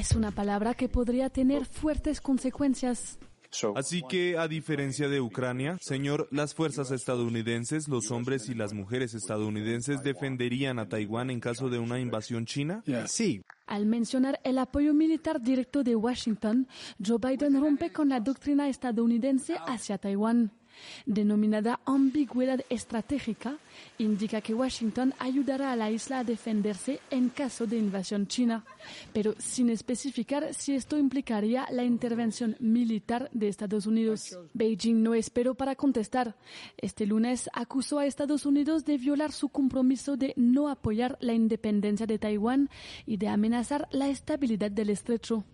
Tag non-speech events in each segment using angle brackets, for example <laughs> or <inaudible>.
Es una palabra que podría tener fuertes consecuencias. Así que, a diferencia de Ucrania, señor, las fuerzas estadounidenses, los hombres y las mujeres estadounidenses defenderían a Taiwán en caso de una invasión china? Sí. Al mencionar el apoyo militar directo de Washington, Joe Biden rompe con la doctrina estadounidense hacia Taiwán denominada ambigüedad estratégica, indica que Washington ayudará a la isla a defenderse en caso de invasión china, pero sin especificar si esto implicaría la intervención militar de Estados Unidos. Beijing no esperó para contestar. Este lunes acusó a Estados Unidos de violar su compromiso de no apoyar la independencia de Taiwán y de amenazar la estabilidad del estrecho.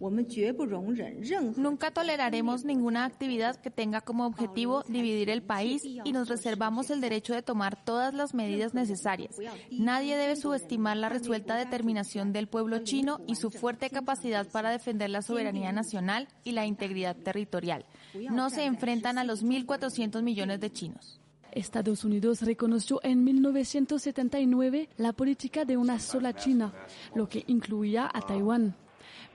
Nunca toleraremos ninguna actividad que tenga como objetivo dividir el país y nos reservamos el derecho de tomar todas las medidas necesarias. Nadie debe subestimar la resuelta determinación del pueblo chino y su fuerte capacidad para defender la soberanía nacional y la integridad territorial. No se enfrentan a los 1.400 millones de chinos. Estados Unidos reconoció en 1979 la política de una sola China, lo que incluía a Taiwán.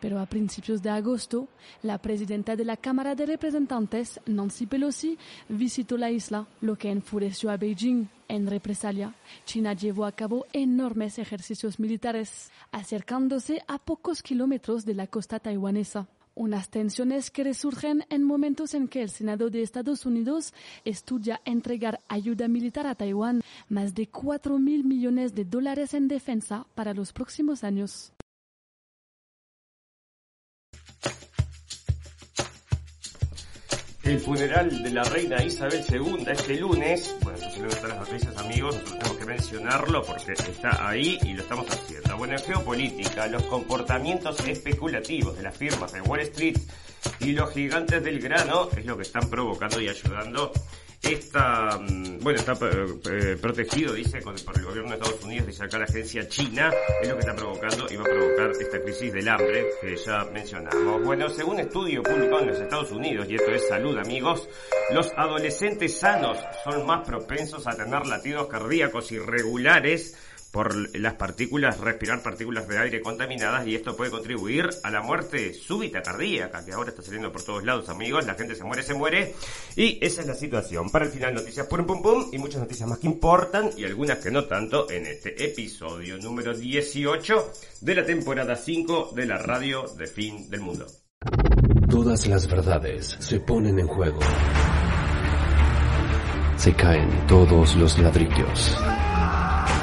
Pero a principios de agosto, la presidenta de la Cámara de Representantes, Nancy Pelosi, visitó la isla, lo que enfureció a Beijing. En represalia, China llevó a cabo enormes ejercicios militares, acercándose a pocos kilómetros de la costa taiwanesa. Unas tensiones que resurgen en momentos en que el Senado de Estados Unidos estudia entregar ayuda militar a Taiwán, más de 4 mil millones de dólares en defensa para los próximos años. El funeral de la reina Isabel II este lunes, bueno, luego están las noticias amigos, nosotros tenemos que mencionarlo porque está ahí y lo estamos haciendo. Bueno, en geopolítica, los comportamientos especulativos de las firmas de Wall Street y los gigantes del grano es lo que están provocando y ayudando esta, mm, bueno, está eh, protegido, dice, por el gobierno de Estados Unidos, dice acá la agencia china, es lo que está provocando y va a provocar esta crisis del hambre que ya mencionamos. Bueno, según estudio publicado en los Estados Unidos, y esto es salud amigos, los adolescentes sanos son más propensos a tener latidos cardíacos irregulares, por las partículas, respirar partículas de aire contaminadas y esto puede contribuir a la muerte súbita cardíaca que ahora está saliendo por todos lados amigos, la gente se muere, se muere y esa es la situación. Para el final noticias pum pum pum y muchas noticias más que importan y algunas que no tanto en este episodio número 18 de la temporada 5 de la radio de fin del mundo. Todas las verdades se ponen en juego. Se caen todos los ladrillos.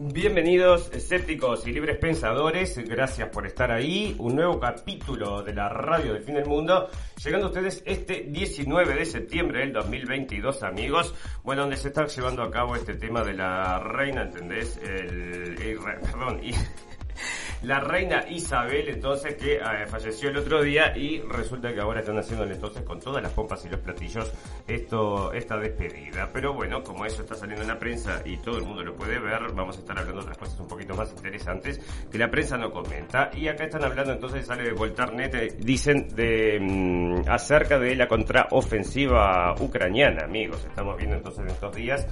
Bienvenidos escépticos y libres pensadores, gracias por estar ahí, un nuevo capítulo de la radio del fin del mundo, llegando a ustedes este 19 de septiembre del 2022 amigos, bueno, donde se está llevando a cabo este tema de la reina, ¿entendés? El, el- perdón, la reina Isabel, entonces, que eh, falleció el otro día y resulta que ahora están haciendo entonces con todas las pompas y los platillos esto, esta despedida. Pero bueno, como eso está saliendo en la prensa y todo el mundo lo puede ver, vamos a estar hablando de otras cosas un poquito más interesantes que la prensa no comenta. Y acá están hablando entonces, sale de Voltarnet, eh, dicen de mm, acerca de la contraofensiva ucraniana, amigos. Estamos viendo entonces en estos días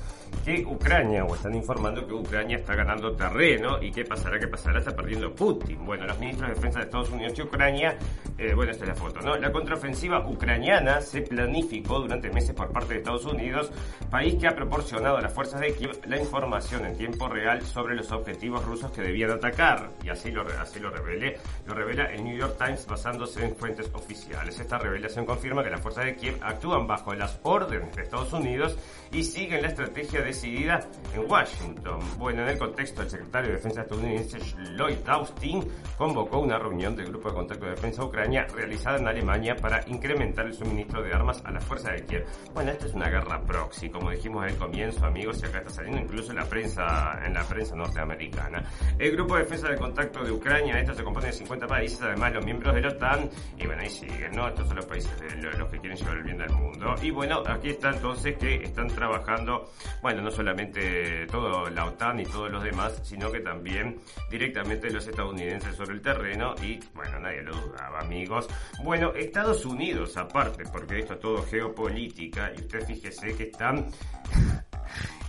que Ucrania, o están informando que Ucrania está ganando terreno y qué pasará, qué pasará, está perdiendo Putin. Bueno, los ministros de defensa de Estados Unidos y Ucrania, eh, bueno, esta es la foto, ¿no? La contraofensiva ucraniana se planificó durante meses por parte de Estados Unidos, país que ha proporcionado a las fuerzas de Kiev la información en tiempo real sobre los objetivos rusos que debían atacar. Y así lo, así lo, revele, lo revela el New York Times basándose en fuentes oficiales. Esta revelación confirma que las fuerzas de Kiev actúan bajo las órdenes de Estados Unidos y siguen la estrategia decidida en Washington. Bueno, en el contexto, el secretario de Defensa estadounidense Lloyd Austin Austin convocó una reunión del Grupo de Contacto de Defensa Ucrania realizada en Alemania para incrementar el suministro de armas a las fuerzas de Kiev. Bueno, esto es una guerra proxy, como dijimos al comienzo, amigos, y acá está saliendo incluso en la prensa, en la prensa norteamericana. El Grupo de Defensa de Contacto de Ucrania, esto se compone de 50 países, además los miembros de la OTAN, y bueno, ahí siguen, ¿no? Estos son los países los que quieren llevar el bien del mundo. Y bueno, aquí está entonces que están trabajando, bueno, no solamente todo la OTAN y todos los demás, sino que también directamente los estadounidenses sobre el terreno y bueno, nadie lo dudaba, amigos. Bueno, Estados Unidos aparte, porque esto es todo geopolítica y usted fíjese que están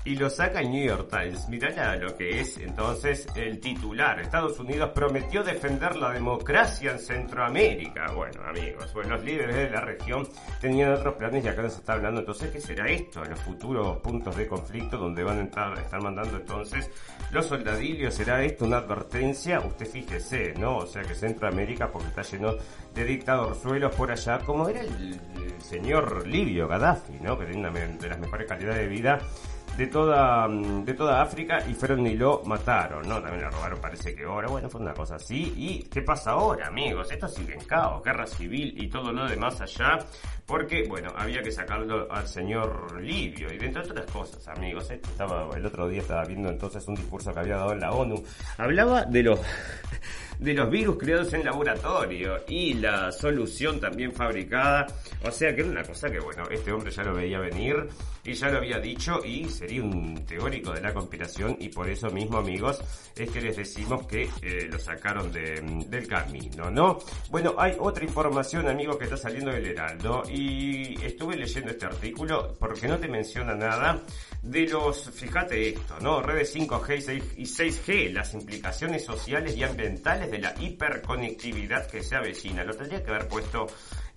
y lo saca el New York Times. Mirá lo que es entonces el titular. Estados Unidos prometió defender la democracia en Centroamérica. Bueno, amigos, bueno, los líderes de la región tenían otros planes y acá nos está hablando entonces qué será esto, los futuros puntos de conflicto donde van a estar, estar mandando entonces los soldadillos. ¿Será esto una advertencia? Usted fíjese, ¿no? O sea que Centroamérica, porque está lleno de dictadorzuelos por allá, como era el, el señor Libio Gaddafi, ¿no? Que tiene una de las mejores calidades de vida de toda, mm, de toda África y fueron y lo mataron, ¿no? También le robaron parece que ahora, bueno, fue una cosa así. ¿Y qué pasa ahora, amigos? Esto sigue en caos, guerra civil y todo lo demás allá, porque, bueno, había que sacarlo al señor Libio y dentro de otras cosas, amigos. Estaba, el otro día estaba viendo entonces un discurso que había dado en la ONU. Hablaba de los de los virus creados en laboratorio y la solución también fabricada. O sea que era una cosa que, bueno, este hombre ya lo veía venir y ya lo había dicho y sería un teórico de la conspiración y por eso mismo, amigos, es que les decimos que eh, lo sacaron de, del camino, ¿no? Bueno, hay otra información, amigos, que está saliendo del Heraldo y estuve leyendo este artículo porque no te menciona nada de los, fíjate esto, ¿no? Redes 5G y 6G, las implicaciones sociales y ambientales de la hiperconectividad que se avecina. Lo tendría que haber puesto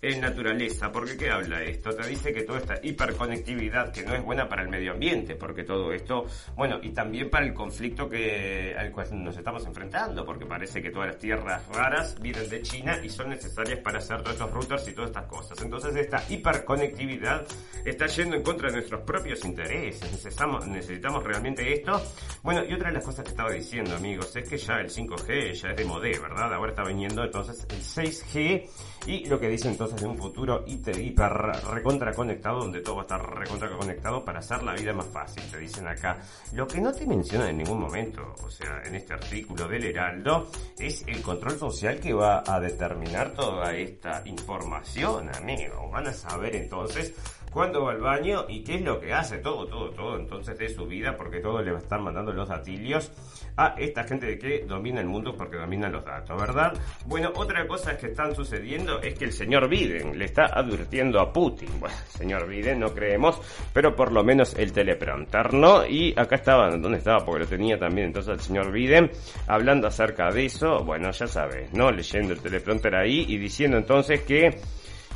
en naturaleza. porque qué habla esto? Te dice que toda esta hiperconectividad que no es buena para el medio ambiente, porque todo esto, bueno, y también para el conflicto que al cual nos estamos enfrentando, porque parece que todas las tierras raras vienen de China y son necesarias para hacer todos estos routers y todas estas cosas. Entonces esta hiperconectividad está yendo en contra de nuestros propios intereses. Necesitamos, necesitamos realmente esto. Bueno, y otra de las cosas que estaba diciendo, amigos, es que ya el 5G ya es de modé, ¿verdad? Ahora está viniendo entonces el 6G y lo que dice entonces de un futuro hiper, recontra conectado, donde todo va a estar recontra conectado para hacer la vida más fácil, te dicen acá. Lo que no te mencionan en ningún momento, o sea, en este artículo del Heraldo, es el control social que va a determinar toda esta información, amigo. Van a saber entonces cuándo va al baño y qué es lo que hace, todo, todo, todo entonces de su vida, porque todo le va a estar mandando los datillos a esta gente de que domina el mundo porque dominan los datos, ¿verdad? Bueno, otra cosa que están sucediendo es que el señor Biden le está advirtiendo a Putin. Bueno, señor Biden, no creemos, pero por lo menos el teleprompter, ¿no? Y acá estaba, ¿dónde estaba? Porque lo tenía también entonces el señor Biden hablando acerca de eso, bueno, ya sabes, ¿no? Leyendo el teleprompter ahí y diciendo entonces que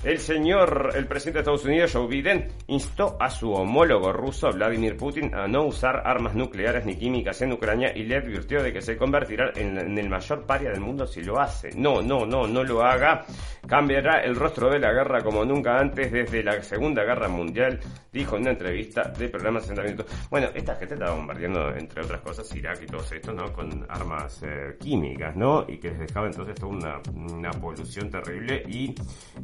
el señor, el presidente de Estados Unidos, Joe Biden, instó a su homólogo ruso, Vladimir Putin, a no usar armas nucleares ni químicas en Ucrania y le advirtió de que se convertirá en, el mayor paria del mundo si lo hace. No, no, no, no lo haga. Cambiará el rostro de la guerra como nunca antes desde la Segunda Guerra Mundial, dijo en una entrevista de programa 60 minutos. Bueno, esta gente estaba bombardeando, entre otras cosas, Irak y todo esto, ¿no? Con armas eh, químicas, ¿no? Y que les dejaba entonces toda una, una polución terrible y,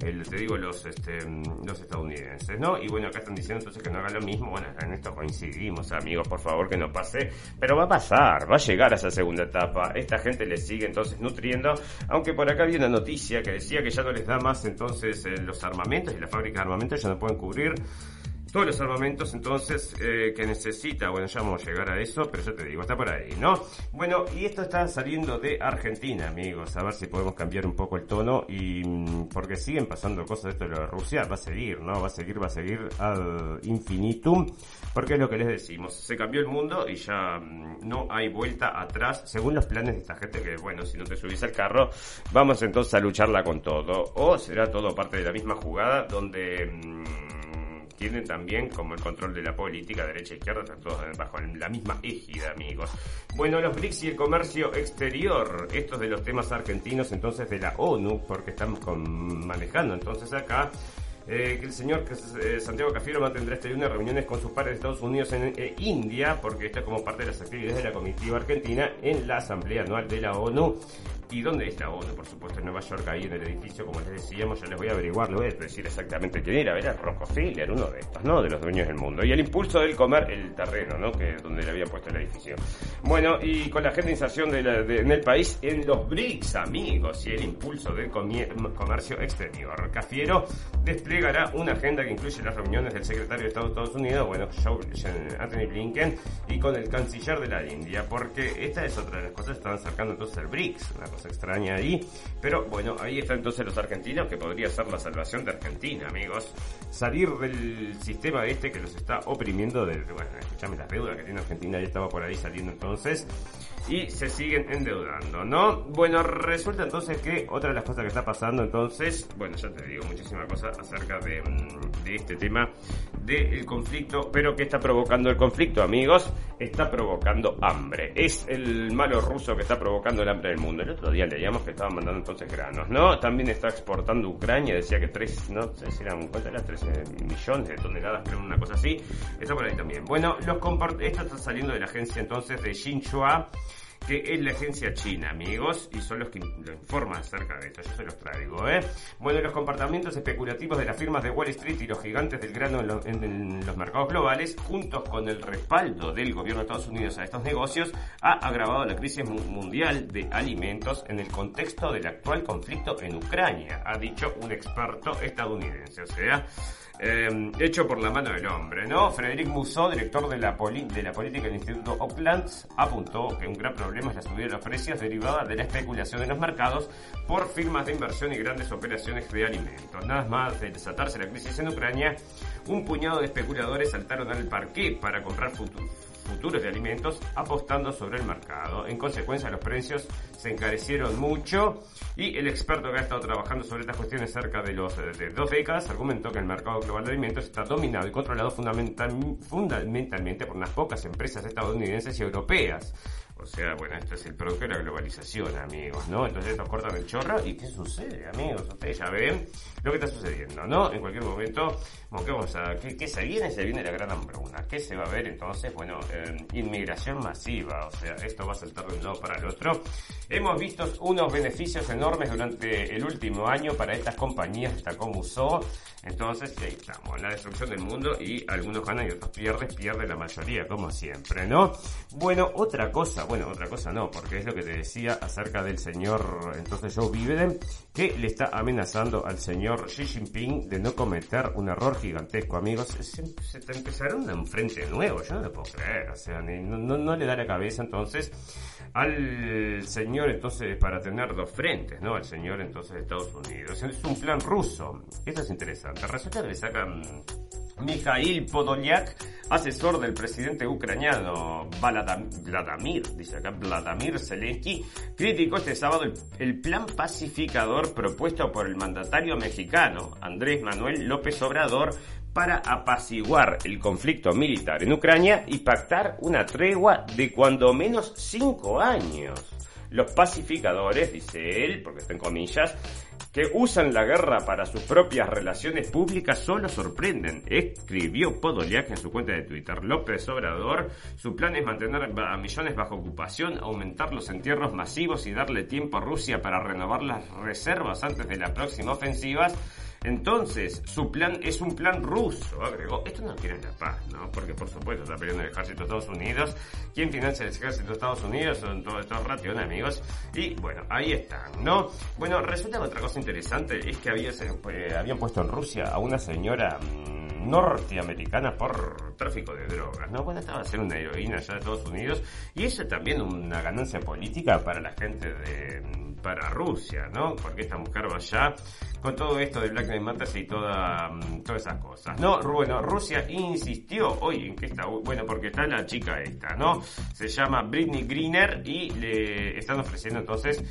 el, te digo, los, este, los estadounidenses, ¿no? Y bueno, acá están diciendo entonces que no haga lo mismo. Bueno, en esto coincidimos, amigos, por favor, que no pase. Pero va a pasar, va a llegar a esa segunda etapa. Esta gente le sigue entonces nutriendo. Aunque por acá había una noticia que decía que ya no les da más entonces eh, los armamentos y la fábrica de armamentos ya no pueden cubrir todos los armamentos entonces eh, que necesita, bueno, ya vamos a llegar a eso, pero ya te digo, está por ahí, ¿no? Bueno, y esto está saliendo de Argentina, amigos, a ver si podemos cambiar un poco el tono y mm, porque siguen pasando cosas esto de la Rusia, va a seguir, ¿no? Va a seguir, va a seguir al infinitum, porque es lo que les decimos, se cambió el mundo y ya mm, no hay vuelta atrás, según los planes de esta gente que, bueno, si no te subís al carro, vamos entonces a lucharla con todo, o será todo parte de la misma jugada donde... Mm, tienen también como el control de la política, derecha e izquierda, están todos bajo la misma égida, amigos. Bueno, los BRICS y el comercio exterior, estos de los temas argentinos entonces de la ONU, porque están manejando entonces acá eh, que el señor eh, Santiago Cafiero mantendrá este lunes reuniones con sus pares de Estados Unidos en eh, India, porque esto es como parte de las actividades de la comitiva argentina en la Asamblea Anual de la ONU. ¿Y dónde está la ONU? Por supuesto, en Nueva York, ahí en el edificio, como les decíamos, ya les voy a averiguar, voy a decir exactamente quién era. Era Rockefeller, uno de estos, ¿no? De los dueños del mundo. Y el impulso del comer el terreno, ¿no? Que donde le habían puesto el edificio. Bueno, y con la agenda de inserción de en el país en los BRICS, amigos, y el impulso del comercio exterior. Cafiero desplegará una agenda que incluye las reuniones del secretario de Estado de Estados Unidos, bueno, Anthony Blinken, y con el canciller de la India, porque esta es otra de las cosas están acercando entonces el BRICS, una cosa extraña ahí. Pero bueno, ahí están entonces los argentinos, que podría ser la salvación de Argentina, amigos. Salir del sistema este que los está oprimiendo, de, bueno, escuchame las deudas que tiene Argentina, ya estaba por ahí saliendo entonces y se siguen endeudando, ¿no? Bueno, resulta entonces que otra de las cosas que está pasando entonces, bueno, ya te digo muchísimas cosas acerca de, mm, de este tema del conflicto, pero ¿qué está provocando el conflicto, amigos? Está provocando hambre. Es el malo ruso que está provocando el hambre del mundo. El otro día leíamos que estaban mandando entonces granos, ¿no? También está exportando Ucrania, decía que tres, no sé si eran, ¿cuánto eran? 13 millones de toneladas, pero una cosa así. Está por ahí también. Bueno, los esto está saliendo de la agencia entonces de Xinhua que es la agencia china, amigos, y son los que lo informan acerca de esto. Yo se los traigo, ¿eh? Bueno, los comportamientos especulativos de las firmas de Wall Street y los gigantes del grano en, los mercados globales, juntos con el respaldo del gobierno de Estados Unidos a estos negocios, ha agravado la crisis mundial de alimentos en el contexto del actual conflicto en Ucrania, ha dicho un experto estadounidense. O sea, eh, hecho por la mano del hombre, ¿no? Frederic Musso, director de la, de la política del Instituto Oaklands, apuntó que un gran problema es la subida de los precios derivada de la especulación en los mercados por firmas de inversión y grandes operaciones de alimentos. Nada más de desatarse la crisis en Ucrania, un puñado de especuladores saltaron al parque para comprar futuros futuros de alimentos apostando sobre el mercado. En consecuencia, los precios se encarecieron mucho y el experto que ha estado trabajando sobre estas cuestiones cerca de, los, de dos décadas argumentó que el mercado global de alimentos está dominado y controlado fundamental, fundamentalmente por unas pocas empresas estadounidenses y europeas. O sea, bueno, esto es el producto de la globalización, amigos, ¿no? Entonces nos cortan el chorro y ¿qué sucede, amigos? Ustedes ya ven lo que está sucediendo, ¿no? En cualquier momento, ¿qué vamos a, qué, se viene? Se viene la gran hambruna. ¿Qué se va a ver entonces? Bueno, eh, inmigración masiva, o sea, esto va a saltar de un lado para el otro. Hemos visto unos beneficios enormes durante el último año para estas compañías, como usó. Entonces, ahí estamos, la destrucción del mundo y algunos ganan y otros pierden, pierde la mayoría, como siempre, ¿no? Bueno, otra cosa, bueno, otra cosa no, porque es lo que te decía acerca del señor, entonces Joe Biden, que le está amenazando al señor Xi Jinping de no cometer un error gigantesco, amigos. Se, se te empezaron un frente nuevo, yo no lo puedo creer, o sea, no, le da la cabeza entonces al señor entonces para tener dos frentes, ¿no? Al señor entonces de Estados Unidos. Es un plan ruso. Esto es interesante. Resulta que le sacan Mikhail Podolyak, asesor del presidente ucraniano Vladimir, dice acá Vladimir Zelensky, criticó este sábado el, plan pacificador propuesto por el mandatario mexicano Andrés Manuel López Obrador para apaciguar el conflicto militar en Ucrania y pactar una tregua de cuando menos cinco años. Los pacificadores, dice él, porque está en comillas, que usan la guerra para sus propias relaciones públicas solo sorprenden, escribió Podoliak en su cuenta de Twitter. López Obrador, su plan es mantener a millones bajo ocupación, aumentar los entierros masivos y darle tiempo a Rusia para renovar las reservas antes de la próxima ofensiva entonces, su plan es un plan ruso, agregó. Esto no quiere la paz, ¿no? Porque por supuesto está peleando el ejército de Estados Unidos. ¿Quién financia el ejército de Estados Unidos? Son todos estos ratios, amigos. Y bueno, ahí están, ¿no? Bueno, resulta que otra cosa interesante es que había, eh, habían puesto en Rusia a una señora mm, norteamericana por tráfico de drogas, ¿no? Bueno, estaba haciendo una heroína allá de Estados Unidos y eso también una ganancia política para la gente de para Rusia, ¿no? Porque esta mujer va allá con todo esto de Black Lives Matter y toda, mm, todas esas cosas. No, bueno, Rusia insistió hoy en que está, bueno, porque está la chica esta, ¿no? Se llama Britney Greener y le están ofreciendo entonces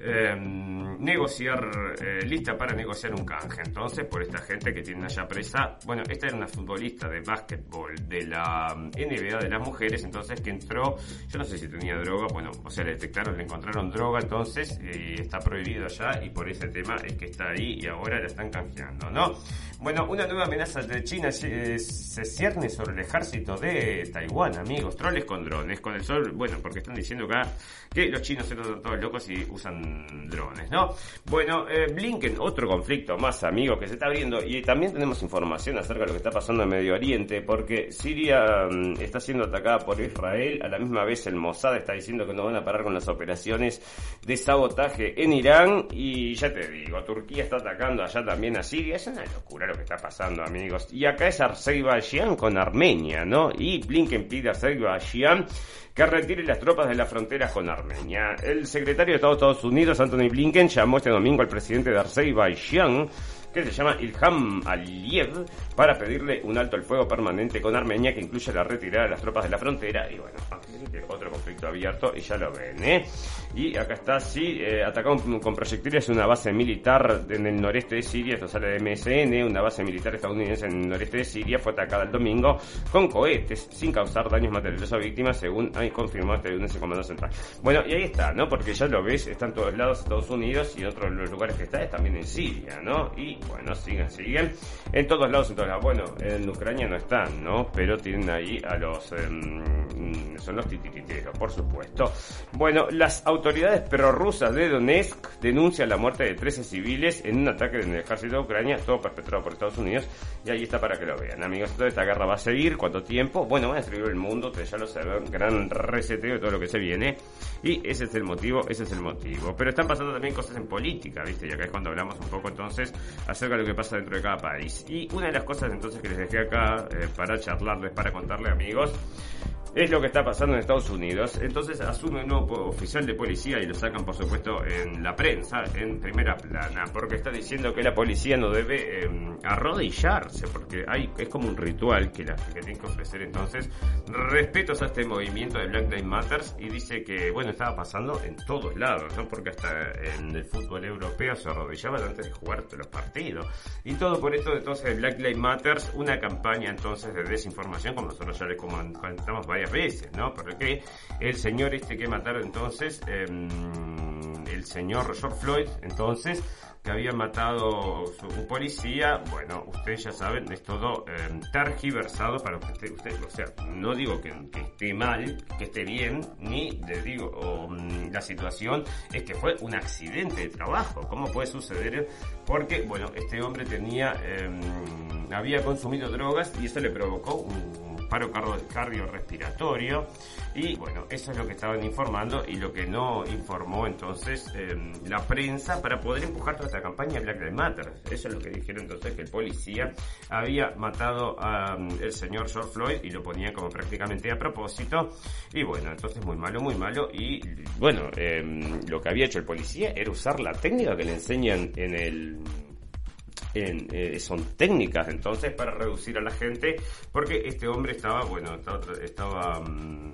Em, negociar, eh, lista para negociar un canje. Entonces, por esta gente que tiene allá presa, bueno, esta era una futbolista de básquetbol de la NBA de las mujeres, entonces que entró, yo no sé si tenía droga, bueno, o sea, le detectaron, le encontraron droga, entonces y está prohibido allá y por ese tema es que está ahí y ahora la están canjeando, ¿no? Bueno, una nueva amenaza de China se, se cierne sobre el ejército de Taiwán, amigos, troles con drones, con el sol, bueno, porque están diciendo acá que los chinos se son todos locos y usan drones, ¿no? Bueno, eh, Blinken, otro conflicto más, amigo, que se está abriendo. Y también tenemos información acerca de lo que está pasando en Medio Oriente, porque Siria mm, está siendo atacada por Israel, a la misma vez el Mossad está diciendo que no van a parar con las operaciones de sabotaje en Irán. Y ya te digo, Turquía está atacando allá también a Siria, es una locura lo que está pasando, amigos. Y acá es Azerbaiyán con Armenia, ¿no? Y Blinken pide a Azerbaiyán que retire las tropas de las fronteras con Armenia. El secretario de Estados Unidos, Anthony Blinken, llamó este domingo al presidente de Azerbaiyán que se llama Ilham Aliyev, para pedirle un alto al fuego permanente con Armenia que incluye la retirada de las tropas de la frontera. Y bueno, otro conflicto abierto y ya lo ven, ¿eh? Y acá está, sí, eh, atacado con proyectiles una base militar en el noreste de Siria, esto sale de MSN, una base militar estadounidense en el noreste de Siria fue atacada el domingo con cohetes sin causar daños materiales a víctimas, según hay confirmado este lunes el Comando Central. Bueno, y ahí está, ¿no? Porque ya lo ves, está en todos lados Estados Unidos y en otros lugares que está es también en Siria, ¿no? Y bueno, siguen, siguen. En todos lados, en todos lados. Bueno, en Ucrania no están, ¿no? Pero tienen ahí a los... Em, son los titiriteros, por supuesto. Bueno, las autoridades prorrusas de Donetsk denuncian la muerte de 13 civiles en un ataque en el ejército de Ucrania, todo perpetrado por Estados Unidos. Y ahí está para que lo vean, amigos. Toda esta guerra va a seguir. ¿Cuánto tiempo? Bueno, va a destruir el mundo, ustedes ya lo saben. Gran reseteo de todo lo que se viene. Y ese es el motivo, ese es el motivo. Pero están pasando también cosas en política, ¿viste? Y acá es cuando hablamos un poco entonces acerca de lo que pasa dentro de cada país. Y una de las cosas entonces que les dejé acá eh, para charlarles, para contarles amigos, es lo que está pasando en Estados Unidos. Entonces asume un nuevo oficial de policía y lo sacan, por supuesto, en la prensa, en primera plana, porque está diciendo que la policía no debe em, arrodillarse, porque hay es como un ritual que la que tiene que ofrecer. Entonces, respetos a este movimiento de Black Lives Matter y dice que, bueno, estaba pasando en todos lados, ¿no? Porque hasta en el fútbol europeo se arrodillaban antes de jugar los partidos. Y todo por esto, entonces, de Black Lives Matter, una campaña entonces de desinformación, como nosotros ya les comentamos varias veces, ¿no? Porque el señor este que mataron entonces, em, el señor George Floyd, entonces, que había matado un policía, bueno, ustedes ya saben, es todo em, tergiversado para que usted, o sea, no digo que, esté mal, que esté bien, ni le digo, mm, la situación es que fue un accidente de trabajo, ¿cómo puede suceder? Porque, bueno, este hombre tenía, em, había consumido drogas y eso le provocó un paro cardiorrespiratorio y bueno, eso es lo que estaban informando y lo que no informó entonces em, la prensa para poder empujar toda esta campaña Black Lives Matter. Eso es lo que dijeron entonces que el policía había matado al el señor George Floyd y lo ponía como prácticamente a propósito y bueno, entonces muy malo, muy malo y bueno, em, lo que había hecho el policía era usar la técnica que le enseñan en el eh, son técnicas entonces para reducir a la gente, porque este hombre estaba, bueno, estaba, mm,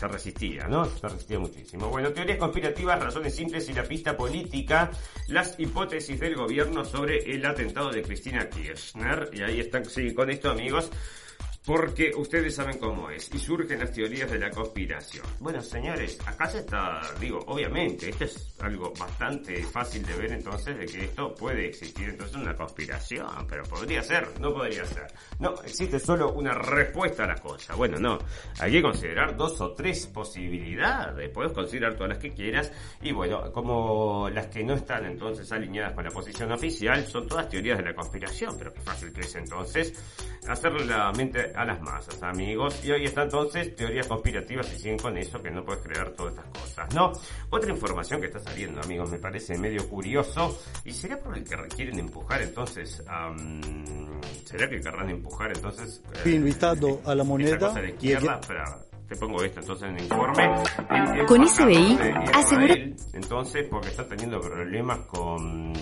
se resistía, ¿no? Se resistía muchísimo. Bueno, teorías conspirativas, razones simples y la pista política, las hipótesis del gobierno sobre el atentado de Cristina Kirchner. Y ahí están, sí, con esto amigos, porque ustedes saben cómo es y surgen las teorías de la conspiración. Bueno, señores, acá se está, digo, obviamente, esto es algo bastante fácil de ver entonces de que esto puede existir entonces una conspiración, pero podría ser, no podría ser. No, existe solo una respuesta a la cosa. Bueno, no, hay que considerar dos o tres posibilidades, puedes considerar todas las que quieras y bueno, como las que no están entonces alineadas con la posición oficial, son todas teorías de la conspiración, pero qué fácil que es entonces hacerle la mente a las masas, amigos. Y hoy está entonces teorías conspirativas y siguen con eso que no puedes creer todas estas cosas, ¿no? Otra información que está saliendo, amigos, me parece medio curioso. ¿Y será por el que requieren empujar entonces? ¿Será que querrán empujar entonces? Fui invitado a la moneda. Esa cosa de izquierda, para te pongo esto entonces en el informe. Con ICBI asegura... Entonces, porque está teniendo problemas con...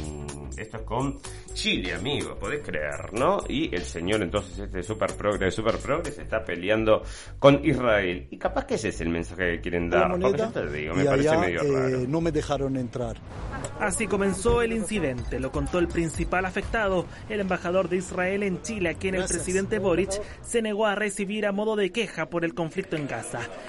Esto es con Chile, amigo, podés creer, ¿no? Y el señor entonces, este super progres, super progres, está peleando con Israel. Y capaz que ese es el mensaje que quieren dar. porque yo te digo, me parece medio raro. Eh, no me dejaron entrar. Así comenzó el incidente, lo contó el principal afectado, el embajador de Israel en Chile, a quien el presidente Boric se negó a recibir a modo de queja por el conflicto en Gaza.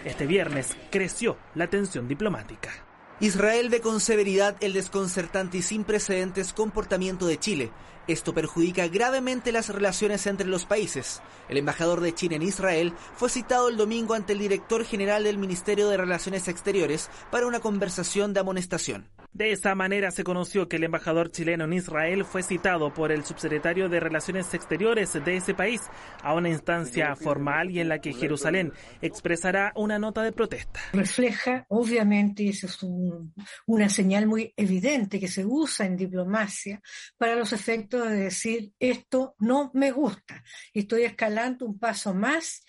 Este viernes creció la tensión diplomática. Israel ve con severidad el desconcertante y sin precedentes comportamiento de Chile. Esto perjudica gravemente las relaciones entre los países. El embajador de China en Israel fue citado el domingo ante el director general del Ministerio de Relaciones Exteriores para una conversación de amonestación. De esta manera se conoció que el embajador chileno en Israel fue citado por el subsecretario de Relaciones Exteriores de ese país a una instancia formal y en la que Jerusalén expresará una nota de protesta. Refleja, obviamente, eso es una señal muy evidente que se usa en diplomacia para los efectos de decir esto no me gusta, estoy escalando un paso más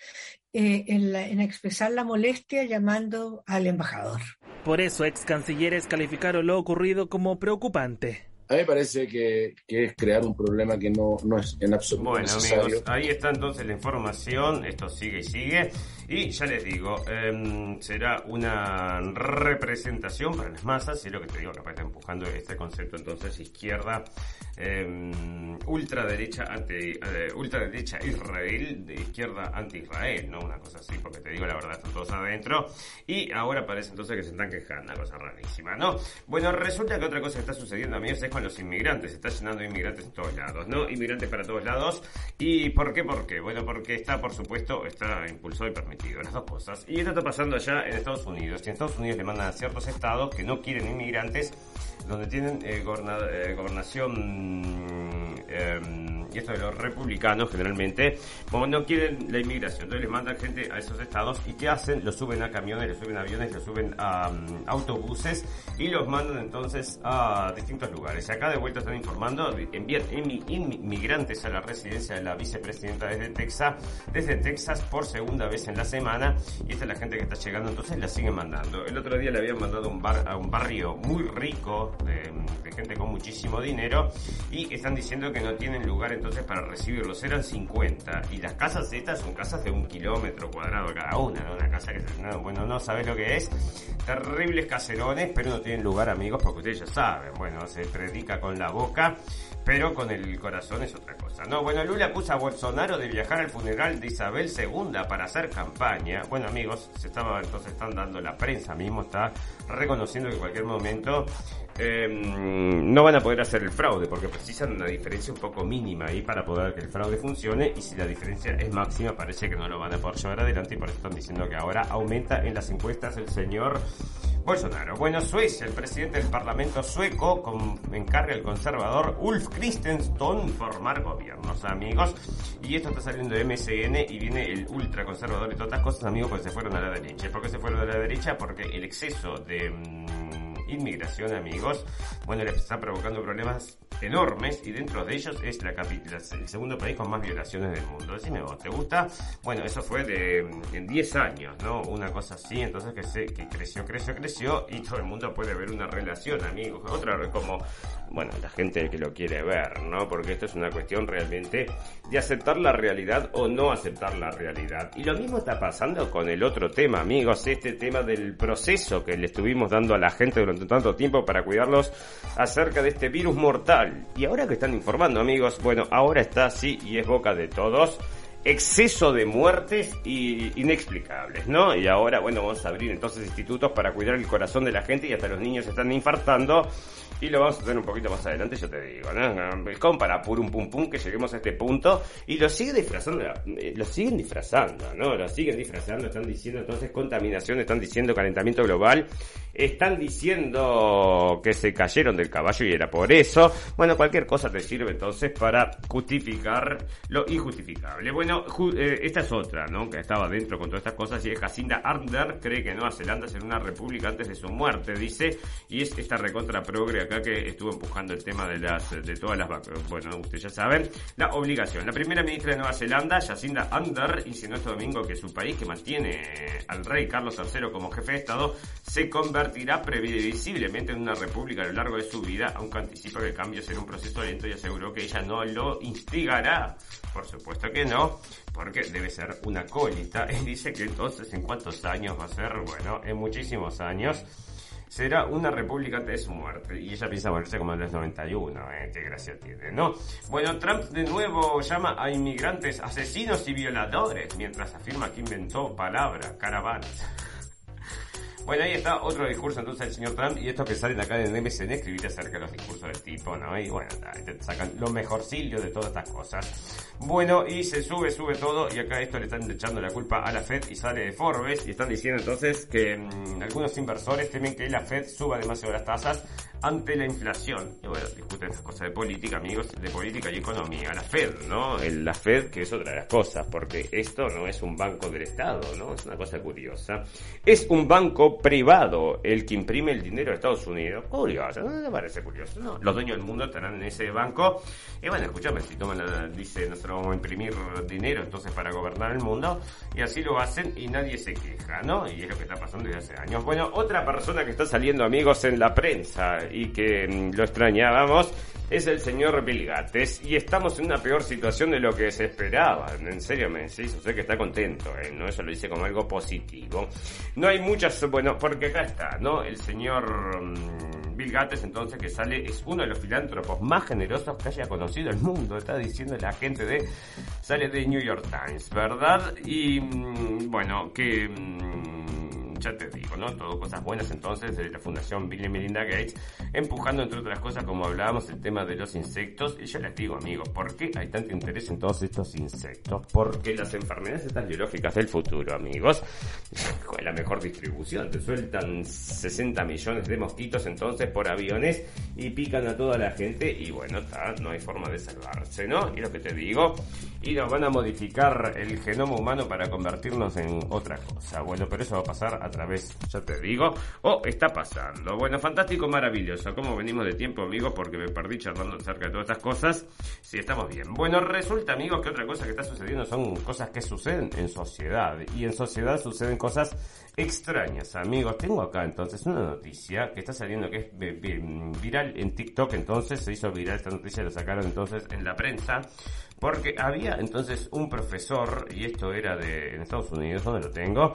eh, en, en, expresar la molestia llamando al embajador. Por eso, ex cancilleres calificaron lo ocurrido como preocupante. A mí me parece que, que, es crear un problema que no, no es en absoluto bueno, necesario. Amigos, ahí está entonces la información, esto sigue y sigue. Y ya les digo, eh, será una representación para las masas, y es lo que te digo, capaz está empujando este concepto entonces izquierda, eh, ultraderecha anti, eh, ultraderecha Israel, de izquierda anti-Israel, ¿no? Una cosa así, porque te digo la verdad, están todos adentro. Y ahora parece entonces que se están quejando, una cosa rarísima, ¿no? Bueno, resulta que otra cosa que está sucediendo, amigos, es con los inmigrantes, se está llenando inmigrantes en todos lados, ¿no? Inmigrantes para todos lados. ¿Y por qué? ¿Por qué? Bueno, porque está, por supuesto, está impulsado y permitido, las dos cosas. Y esto está pasando allá en Estados Unidos. Y en Estados Unidos le mandan a ciertos estados que no quieren inmigrantes, donde tienen eh, goberna, eh, gobernación eh, y esto de los republicanos generalmente, como no quieren la inmigración, entonces les mandan gente a esos estados y ¿qué hacen? Los suben a camiones, los suben a aviones, los suben a um, autobuses y los mandan entonces a distintos lugares. Acá de vuelta están informando, envían inmigrantes a la residencia de la vicepresidenta desde Texas, desde Texas por segunda vez en la semana y esta es la gente que está llegando, entonces la siguen mandando. El otro día le habían mandado un bar, a un barrio muy rico de gente con muchísimo dinero y están diciendo que no tienen lugar entonces para recibirlos. Eran 50 y las casas estas son casas de un kilómetro cuadrado cada una, ¿no? Una casa que, no, bueno, no sabes lo que es. Terribles caserones, pero no tienen lugar amigos porque ustedes ya saben. Bueno, se predica con la boca, pero con el corazón es otra cosa. No, bueno, Lula acusa a Bolsonaro de viajar al funeral de Isabel II para hacer campaña. Bueno, amigos, se estaba entonces están dando la prensa mismo está reconociendo que en cualquier momento eh, no van a poder hacer el fraude porque precisan una diferencia un poco mínima ahí para poder que el fraude funcione y si la diferencia es máxima parece que no lo van a poder llevar adelante y por eso están diciendo que ahora aumenta en las encuestas el señor Bolsonaro. Bueno, Suecia, el presidente del Parlamento sueco con, encarga al conservador Ulf Kristersson formar gobiernos, amigos. Y esto está saliendo de MSN y viene el ultraconservador y todas estas cosas, amigos, porque se fueron a la derecha. ¿Por qué se fueron a la derecha? Porque el exceso de... Mmm, inmigración, amigos, bueno, les está provocando problemas enormes y dentro de ellos es la, el segundo país con más violaciones del mundo. Decime vos, ¿te gusta? Bueno, eso fue de en 10 años, ¿no? Una cosa así, entonces que, se, creció, creció, creció y todo el mundo puede ver una relación, amigos. Otra como, bueno, la gente que lo quiere ver, ¿no? Porque esto es una cuestión realmente de aceptar la realidad o no aceptar la realidad. Y lo mismo está pasando con el otro tema, amigos, este tema del proceso que le estuvimos dando a la gente durante tanto tiempo para cuidarlos acerca de este virus mortal. Y ahora que están informando, amigos, bueno, ahora está así y es boca de todos exceso de muertes y inexplicables, ¿no? Y ahora, bueno, vamos a abrir entonces institutos para cuidar el corazón de la gente y hasta los niños están infartando y lo vamos a hacer un poquito más adelante, yo te digo, ¿no? Como para pum pum pum que lleguemos a este punto y lo siguen disfrazando, eh, lo siguen disfrazando, ¿no? Lo siguen disfrazando, están diciendo entonces contaminación, están diciendo calentamiento global, están diciendo que se cayeron del caballo y era por eso. Bueno, cualquier cosa te sirve entonces para justificar lo injustificable. Bueno, eh, esta es otra, ¿no? Que estaba dentro con todas estas cosas y es Jacinda Ardern cree que Nueva Zelanda será una república antes de su muerte, dice, y es esta recontra progre acá que estuvo empujando el tema de las de todas las. Bueno, ustedes ya saben, la obligación. La primera ministra de Nueva Zelanda, Jacinda Ardern, insinuó este domingo que su país, que mantiene al rey Carlos III como jefe de Estado, se convertirá previsiblemente en una república a lo largo de su vida, aunque anticipa que el cambio será un proceso lento y aseguró que ella no lo instigará. Por supuesto que no, porque debe ser una cólita. <laughs> Y dice que entonces en cuántos años va a ser, bueno, en muchísimos años será una república antes de su muerte. Y ella piensa morirse como en los 91, ¿eh? Qué gracia tiene, ¿no? Bueno, Trump de nuevo llama a inmigrantes asesinos y violadores, mientras afirma que inventó palabra, caravanas. Bueno, ahí está otro discurso entonces del señor Trump y estos que salen acá en MSN escribir acerca de los discursos del tipo, ¿no? Y bueno, te sacan lo mejorcillo de todas estas cosas. Bueno, y se sube, sube todo y acá esto le están echando la culpa a la Fed y sale de Forbes y están diciendo entonces que mmm, algunos inversores temen que la Fed suba demasiado las tasas ante la inflación. Y bueno, discuten esas cosas de política, amigos, de política y economía. La Fed, ¿no? La Fed, que es otra de las cosas, porque esto no es un banco del Estado, ¿no? Es una cosa curiosa. Es un banco privado el que imprime el dinero de Estados Unidos. Curioso, ¿no te parece curioso? Los dueños del mundo estarán en ese banco. Y bueno, escúchame, si toman la, dice, nosotros vamos a imprimir dinero entonces para gobernar el mundo, y así lo hacen y nadie se queja, ¿no? Y es lo que está pasando desde hace años. Bueno, otra persona que está saliendo, amigos, en la prensa y que mm, lo extrañábamos es el señor Bill Gates y estamos en una peor situación de lo que se esperaba. En serio me decís, usted que está contento, ¿eh? ¿no? Eso lo dice como algo positivo. No hay muchas, bueno, porque acá está, ¿no? El señor mmm, Bill Gates entonces que sale, es uno de los filántropos más generosos que haya conocido el mundo, está diciendo la gente de, sale de New York Times, ¿verdad? Y mmm, bueno, que... Ya te digo, ¿no? Todo cosas buenas entonces de la Fundación Bill y Melinda Gates, empujando entre otras cosas, como hablábamos, el tema de los insectos. Y yo les digo, amigos, ¿por qué hay tanto interés en todos estos insectos? Porque las enfermedades estas biológicas del futuro, amigos, <laughs> con la mejor distribución. Te sueltan 60 millones de mosquitos entonces por aviones y pican a toda la gente y bueno, está, no hay forma de salvarse, ¿no? Y lo que te digo, y nos van a modificar el genoma humano para convertirnos en otra cosa. Bueno, pero eso va a pasar a través, ya te digo, o está pasando. Bueno, fantástico, maravilloso. ¿Cómo venimos de tiempo, amigos? Porque me perdí charlando acerca de todas estas cosas. Sí, estamos bien. Bueno, resulta, amigos, que otra cosa que está sucediendo son cosas que suceden en sociedad. Y en sociedad suceden cosas extrañas, amigos. Tengo acá entonces una noticia que está saliendo que es viral en TikTok. Entonces se hizo viral esta noticia, la sacaron entonces en la prensa. Porque había entonces un profesor, y esto era de Estados Unidos, donde lo tengo,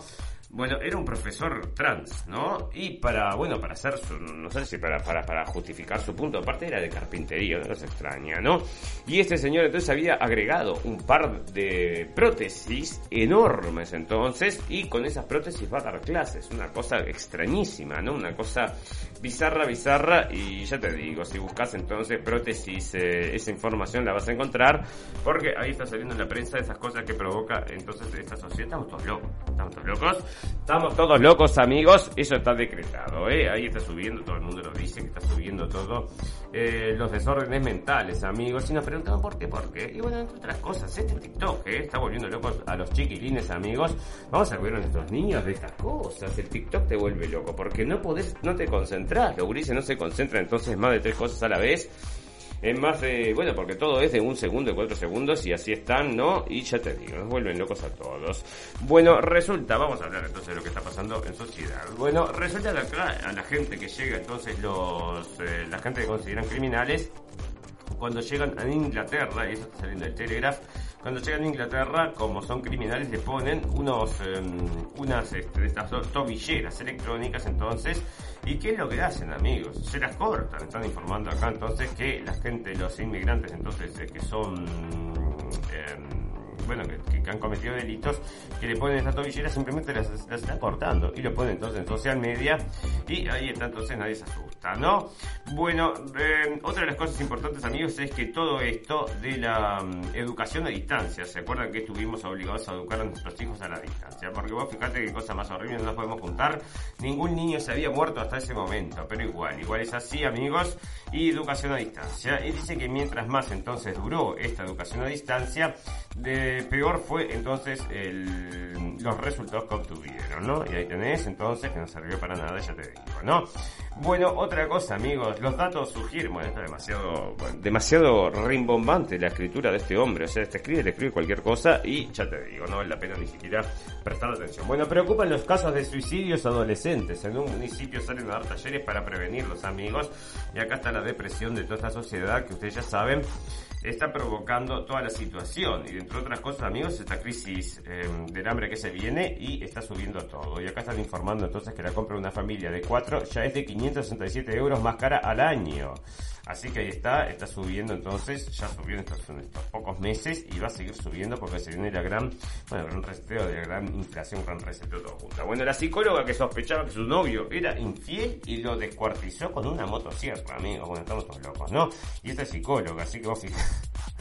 bueno, era un profesor trans, ¿no? Y para, bueno, para hacer su, no sé si para, para, para justificar su punto, aparte era de carpintería, no se extraña, ¿no? Y este señor entonces había agregado un par de prótesis enormes entonces, y con esas prótesis va a dar clases, una cosa extrañísima, ¿no? Una cosa bizarra, bizarra, y ya te digo, si buscas entonces prótesis, eh, esa información la vas a encontrar, porque ahí está saliendo en la prensa esas cosas que provoca entonces esta sociedad, estamos todos locos, estamos todos locos. Estamos todos locos, amigos. Eso está decretado, ¿eh? Ahí está subiendo, todo el mundo lo dice, que está subiendo todo. Eh, los desórdenes mentales, amigos. Y nos preguntan por qué, por qué. Y bueno, entre otras cosas, este TikTok, ¿eh? Está volviendo locos a los chiquilines, amigos. Vamos a ver a nuestros niños de estas cosas. El TikTok te vuelve loco porque no podés, no te concentrás. Los gurises no se concentran entonces más de tres cosas a la vez es más de, bueno, porque todo es de un segundo, cuatro segundos y así están, ¿no? Y ya te digo, nos vuelven locos a todos. Bueno, resulta, vamos a hablar entonces de lo que está pasando en sociedad. Bueno, resulta que acá a la gente que llega entonces los, eh, la gente que consideran criminales, cuando llegan a Inglaterra, y eso está saliendo del Telegraph, cuando llegan a Inglaterra, como son criminales, le ponen unos, eh, unas este, estas tobilleras electrónicas entonces. ¿Y qué es lo que hacen, amigos? Se las cortan. Están informando acá entonces que la gente, los inmigrantes entonces eh, que son... Eh, bueno, que, han cometido delitos, que le ponen esta tobillera, simplemente las, las está cortando y lo ponen entonces en social media y ahí está entonces nadie se asusta, ¿no? Bueno, eh, otra de las cosas importantes amigos es que todo esto de la um, educación a distancia, ¿se acuerdan que estuvimos obligados a educar a nuestros hijos a la distancia? Porque vos fíjate qué cosa más horrible, no nos podemos juntar, ningún niño se había muerto hasta ese momento, pero igual, igual es así amigos, y educación a distancia, y dice que mientras más entonces duró esta educación a distancia, de peor fue entonces el, los resultados que obtuvieron, ¿no? Y ahí tenés entonces que no sirvió para nada, ya te digo, ¿no? Bueno, otra cosa, amigos, los datos sugieren, bueno, esto es demasiado, demasiado rimbombante la escritura de este hombre, o sea, te escribe, te escribe cualquier cosa y ya te digo, no vale la pena ni siquiera prestar atención. Bueno, preocupan los casos de suicidios adolescentes. En un municipio salen a dar talleres para prevenirlos, amigos, y acá está la depresión de toda esta sociedad que ustedes ya saben está provocando toda la situación. Y entre otras cosas, amigos, esta crisis eh, del hambre que se viene y está subiendo todo. Y acá están informando entonces que la compra de una familia de cuatro ya es de 567 euros más cara al año. Así que ahí está, está subiendo entonces, ya subió en estos, pocos meses y va a seguir subiendo porque se viene la gran, bueno, gran reseteo de la gran inflación, gran reseteo todo junto. Bueno, la psicóloga que sospechaba que su novio era infiel y lo descuartizó con una motosierra, amigos. Bueno, estamos todos locos, ¿no? Y esta es psicóloga, así que vos fijate.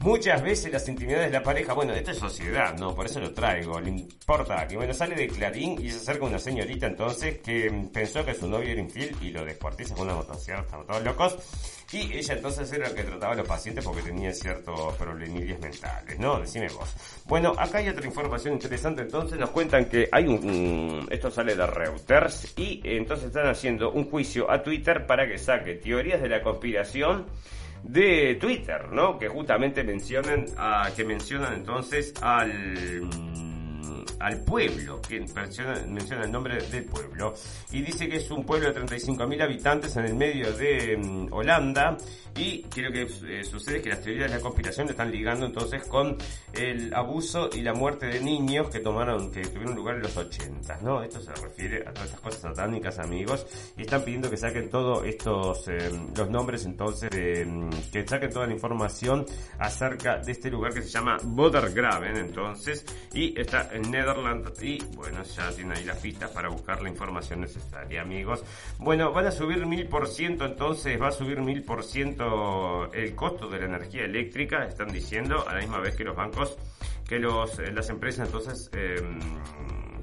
Muchas veces las intimidades de la pareja, bueno, esto es sociedad, ¿no? Por eso lo traigo, le importa que, bueno, sale de Clarín y se acerca una señorita entonces que pensó que su novio era infiel y lo descuartiza con una motosierra, estamos todos locos. Y ella entonces era la que trataba a los pacientes porque tenía ciertos problemillas mentales, ¿no? Decime vos. Bueno, acá hay otra información interesante, entonces nos cuentan que hay un, esto sale de Reuters y entonces están haciendo un juicio a Twitter para que saque teorías de la conspiración de Twitter, ¿no? Que justamente mencionan, que mencionan entonces al al pueblo, que menciona, el nombre del pueblo, y dice que es un pueblo de 35.000 habitantes en el medio de mm, Holanda, y creo que eh, sucede que las teorías de la conspiración están ligando entonces con el abuso y la muerte de niños que tomaron, que tuvieron lugar en los 80, ¿no? Esto se refiere a todas estas cosas satánicas, amigos, y están pidiendo que saquen todos estos, eh, los nombres entonces, mm, que saquen toda la información acerca de este lugar que se llama Bodergraven, entonces, y está en Netherlands y bueno, ya tiene ahí las pistas para buscar la información necesaria, amigos. Bueno, van a subir mil por ciento, entonces va a subir mil por ciento el costo de la energía eléctrica, están diciendo, a la misma vez que los bancos, que los, eh, las empresas entonces em,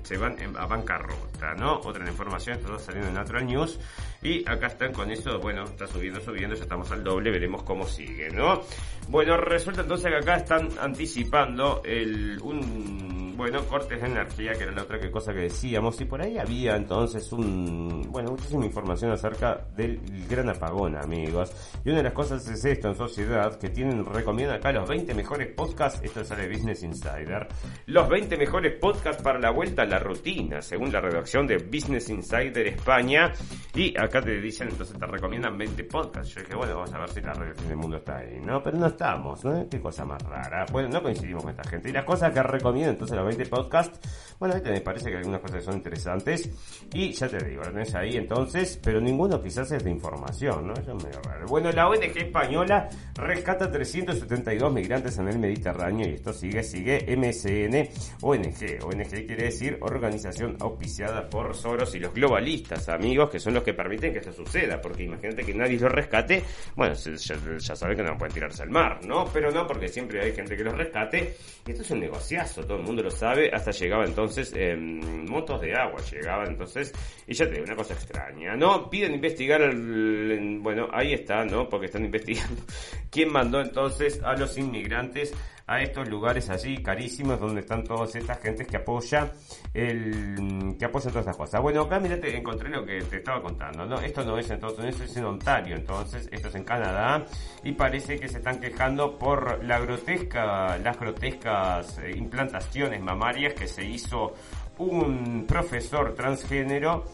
se van a bancarrota, ¿no? Otra información, está saliendo en Natural News. Y acá están con eso, bueno, está subiendo, subiendo, ya estamos al doble, veremos cómo sigue, ¿no? Bueno, resulta entonces que acá están anticipando el, un bueno, cortes de energía, que era la otra cosa que decíamos, y por ahí había entonces un, bueno, muchísima información acerca del gran apagón, amigos. Y una de las cosas es esto en sociedad, que tienen, recomiendan acá los 20 mejores podcasts, esto sale Business Insider, los 20 mejores podcasts para la vuelta a la rutina, según la redacción de Business Insider España, y acá te dicen, entonces te recomiendan 20 podcasts. Yo dije, bueno, vamos a ver si la red del mundo está ahí, ¿no? Pero no estamos, ¿no? Qué cosa más rara. Bueno, no coincidimos con esta gente. Y las cosas que recomiendan entonces 20 podcasts. Bueno, me parece que algunas cosas son interesantes. Y ya te digo, lo tenés ahí entonces, pero ninguno quizás es de información, ¿no? Eso es medio raro. Bueno, la ONG española rescata 372 migrantes en el Mediterráneo y esto sigue, sigue MSN ONG. ONG quiere decir Organización Auspiciada por Soros y los globalistas, amigos, que son los que permiten que esto suceda, porque imagínate que nadie los rescate, bueno, ya, ya saben que no pueden tirarse al mar, ¿no? Pero no, porque siempre hay gente que los rescate y esto es un negociazo, todo el mundo lo sabe, hasta llegaba entonces en motos de agua, llegaba entonces, y ya te una cosa extraña, ¿no? Piden investigar, el, bueno, ahí está, ¿no? Porque están <laughs> investigando quién mandó entonces a los inmigrantes a estos lugares allí carísimos donde están todas estas gentes que apoya el que apoyan todas estas cosas. Bueno, acá mirate, encontré lo que te estaba contando, ¿no? Esto no es en Estados Unidos, es en Ontario, entonces, esto es en Canadá y parece que se están quejando por la grotesca, las grotescas eh, implantaciones mamarias que se hizo un profesor transgénero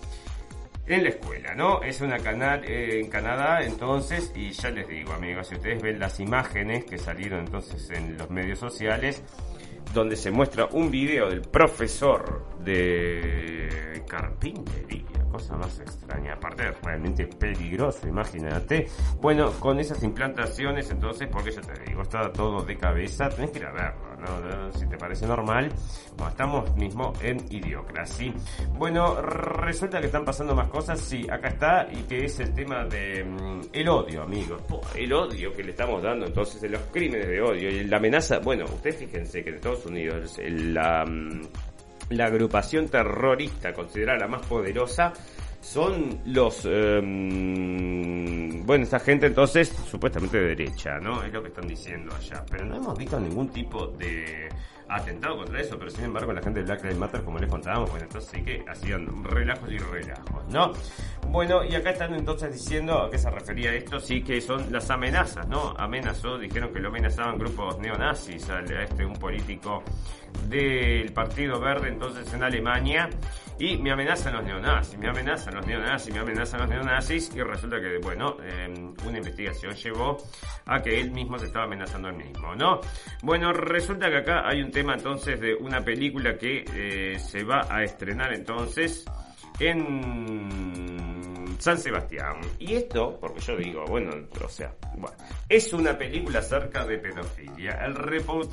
en la escuela, ¿no? Es una canal eh, en Canadá, entonces, y ya les digo, amigos, si ustedes ven las imágenes que salieron entonces en los medios sociales, donde se muestra un video del profesor de carpintería cosa más extraña, aparte realmente peligroso, imagínate. Bueno, con esas implantaciones, entonces, porque ya te digo, está todo de cabeza, tenés que ir a verlo, ¿no? Si te parece normal, estamos mismo en Idiocracy. Bueno, resulta que están pasando más cosas, sí, acá está, y que es el tema de mm, el odio, amigos. El odio que le estamos dando entonces en los crímenes de odio y la amenaza, bueno, ustedes fíjense que en Estados Unidos la mm, la agrupación terrorista considerada la más poderosa son los, em, bueno, esa gente entonces supuestamente de derecha, ¿no? Es lo que están diciendo allá. Pero no hemos visto ningún tipo de atentado contra eso, pero sin embargo la gente de Black Lives Matter, como les contábamos, bueno, entonces sí que hacían relajos y relajos, ¿no? Bueno, y acá están entonces diciendo a qué se refería esto, sí que son las amenazas, ¿no? Amenazó, dijeron que lo amenazaban grupos neonazis a este, un político del Partido Verde entonces en Alemania y me amenazan los neonazis, me amenazan los neonazis, me amenazan los neonazis y resulta que, bueno, em, una investigación llevó a que él mismo se estaba amenazando al mismo, ¿no? Bueno, resulta que acá hay un tema entonces de una película que eh, se va a estrenar entonces en San Sebastián. Y esto, porque yo digo, bueno, o sea, bueno, es una película acerca de pedofilia. El,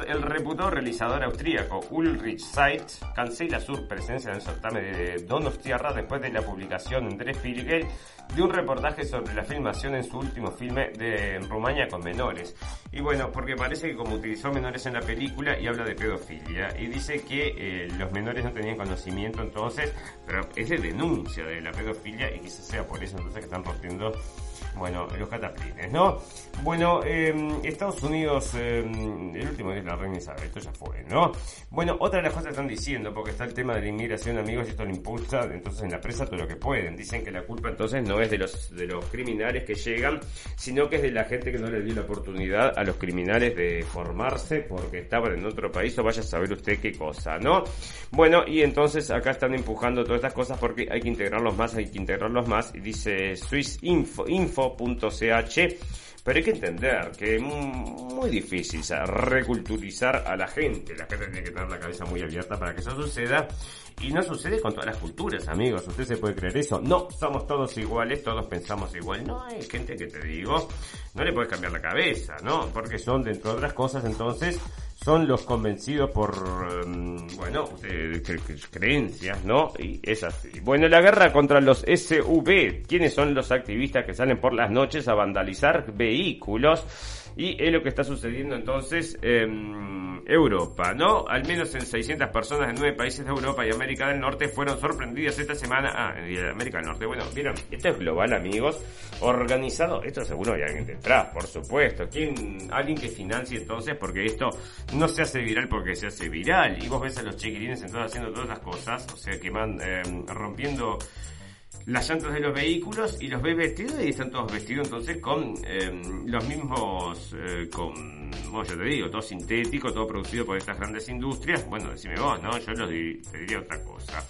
el reputado realizador austríaco Ulrich Seitz cancela su presencia en el certamen de Donostierra después de la publicación en Drespiegel de un reportaje sobre la filmación en su último filme de Rumania con menores. Y bueno, porque parece que como utilizó menores en la película y habla de pedofilia y dice que eh, los menores no tenían conocimiento entonces, pero es de denuncia de la pedofilia y quizás sea por eso entonces que están rompiendo bueno, los cataplines, ¿no? Bueno, eh, Estados Unidos, eh, el último día la reina Isabel, esto ya fue, ¿no? Bueno, otra de las cosas que están diciendo, porque está el tema de la inmigración, amigos, y esto lo impulsa, entonces en la presa todo lo que pueden. Dicen que la culpa entonces no es de los, de los criminales que llegan, sino que es de la gente que no le dio la oportunidad a los criminales de formarse porque estaban en otro país o vaya a saber usted qué cosa, ¿no? Bueno, y entonces acá están empujando todas estas cosas porque hay que integrarlos más, hay que integrarlos más, y dice Swiss Info, Info .ch pero hay que entender que es muy difícil reculturizar a la gente. La gente tiene que tener la cabeza muy abierta para que eso suceda. Y no sucede con todas las culturas, amigos. ¿Usted se puede creer eso? No, somos todos iguales, todos pensamos igual. No, hay gente que te digo, no le puedes cambiar la cabeza, ¿no? Porque son, dentro de otras cosas, entonces, son los convencidos por, em, bueno, creencias, ¿no? Y es así. Bueno, la guerra contra los SUV. ¿Quiénes son los activistas que salen por las noches a vandalizar vehículos? Y es lo que está sucediendo entonces en Europa, ¿no? Al menos en 600 personas en nueve países de Europa y América del Norte fueron sorprendidas esta semana. Ah, en América del Norte. Bueno, vieron, esto es global, amigos. Organizado, esto seguro hay alguien detrás, por supuesto. ¿Quién? Alguien que financie entonces, porque esto no se hace viral porque se hace viral. Y vos ves a los chiquilines entonces haciendo todas las cosas, o sea, que van eh, rompiendo las llantas de los vehículos y los ves vestidos y están todos vestidos entonces con em, los mismos, eh, con, bueno, yo te digo, todo sintético, todo producido por estas grandes industrias. Bueno, decime vos, ¿no? Yo los te diría otra cosa.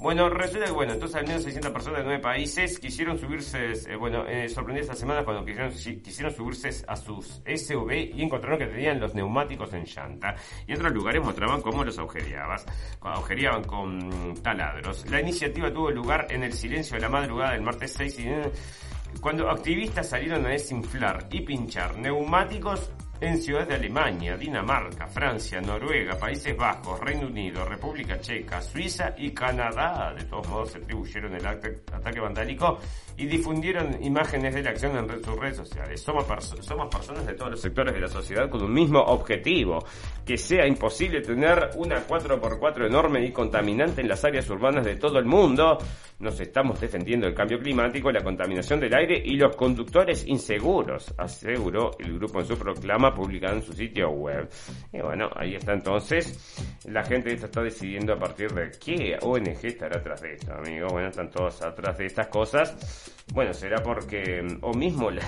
Bueno, resulta que, bueno, entonces al menos 600 personas de nueve países quisieron subirse, eh, bueno, eh, esta semana cuando quisieron, quisieron subirse a sus SUV y encontraron que tenían los neumáticos en llanta. Y en otros lugares mostraban cómo los agujereaban, agujereaban con taladros. La iniciativa tuvo lugar en el silencio de la madrugada del martes 6 y cuando activistas salieron a desinflar y pinchar neumáticos en ciudades de Alemania, Dinamarca, Francia, Noruega, Países Bajos, Reino Unido, República Checa, Suiza y Canadá. De todos modos, se atribuyeron el ataque vandálico y difundieron imágenes de la acción en sus redes sociales. Somos, somos personas de todos los sectores de la sociedad con un mismo objetivo, que sea imposible tener una 4x4 enorme y contaminante en las áreas urbanas de todo el mundo. Nos estamos defendiendo el cambio climático, la contaminación del aire y los conductores inseguros, aseguró el grupo en su proclama publicado en su sitio web. Y bueno, ahí está entonces. La gente está decidiendo a partir de qué ONG estará atrás de esto, amigo. Bueno, están todos atrás de estas cosas. Bueno, será porque, o mismo la,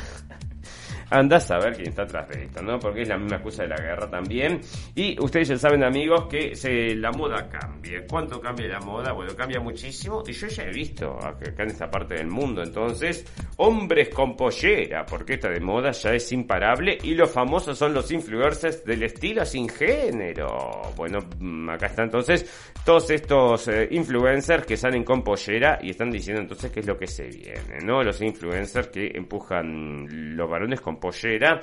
Andás a ver quién está atrás de esto, ¿no? Porque es la misma excusa de la guerra también. Y ustedes ya saben, amigos, que se, la moda cambia. ¿Cuánto cambia la moda? Bueno, cambia muchísimo. Y yo ya he visto acá en esta parte del mundo, entonces, hombres con pollera, porque esta de moda ya es imparable. Y los famosos son los influencers del estilo sin género. Bueno, mm, acá está entonces todos estos eh, influencers que salen con pollera y están diciendo entonces qué es lo que se viene, ¿no? Los influencers que empujan los varones con pollera.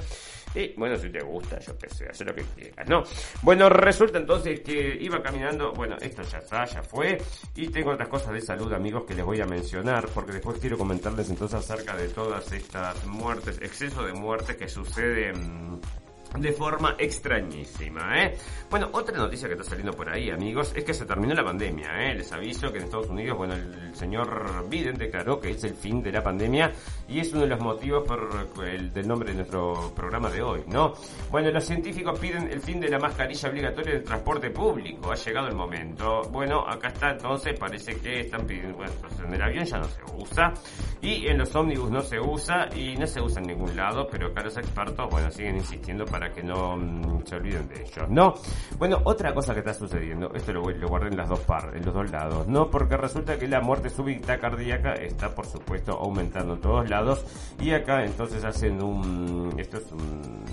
Y bueno, si te gusta, yo qué sé, haz lo que quieras, ¿no? Bueno, resulta entonces que iba caminando, bueno, esto ya está, ya fue. Y tengo otras cosas de salud, amigos, que les voy a mencionar, porque después quiero comentarles entonces acerca de todas estas muertes, exceso de muertes que suceden de forma extrañísima, ¿eh? Bueno, otra noticia que está saliendo por ahí, amigos, es que se terminó la pandemia, ¿eh? Les aviso que en Estados Unidos, bueno, el señor Biden declaró que es el fin de la pandemia y es uno de los motivos por el del nombre de nuestro programa de hoy, ¿no? Bueno, los científicos piden el fin de la mascarilla obligatoria del transporte público. Ha llegado el momento. Bueno, acá está entonces, parece que están pidiendo, bueno, en el avión ya no se usa y en los ómnibus no se usa y no se usa en ningún lado, pero acá los expertos, bueno, siguen insistiendo para que no mm, se olviden de ellos, ¿no? Bueno, otra cosa que está sucediendo, esto lo, lo guardé en las dos partes, en los dos lados, ¿no? Porque resulta que la muerte súbita cardíaca está, por supuesto, aumentando en todos lados y acá entonces hacen un, esto es un,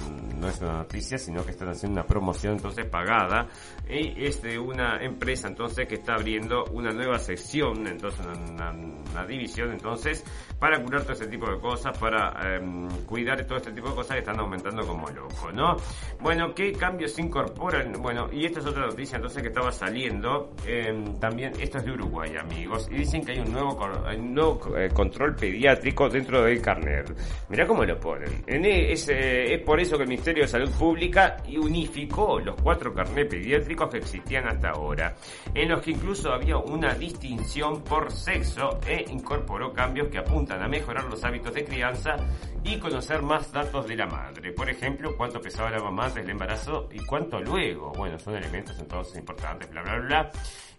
no es una noticia, sino que están haciendo una promoción entonces pagada y es de una empresa entonces que está abriendo una nueva sección, entonces una, una división entonces para curar todo este tipo de cosas, para em, cuidar todo este tipo de cosas que están aumentando como loco, ¿no? Bueno, ¿qué cambios se incorporan? Bueno, y esta es otra noticia entonces que estaba saliendo, em, también, esto es de Uruguay, amigos, y dicen que hay un nuevo, un nuevo eh, control pediátrico dentro del carnet. Mirá cómo lo ponen. En e, es, eh, es por eso que el Ministerio de Salud Pública unificó los cuatro carnets pediátricos que existían hasta ahora, en los que incluso había una distinción por sexo e incorporó cambios que apuntan a mejorar los hábitos de crianza y conocer más datos de la madre. Por ejemplo, cuánto pesaba la mamá antes del embarazo y cuánto luego. Bueno, son elementos entonces importantes, bla, bla, bla.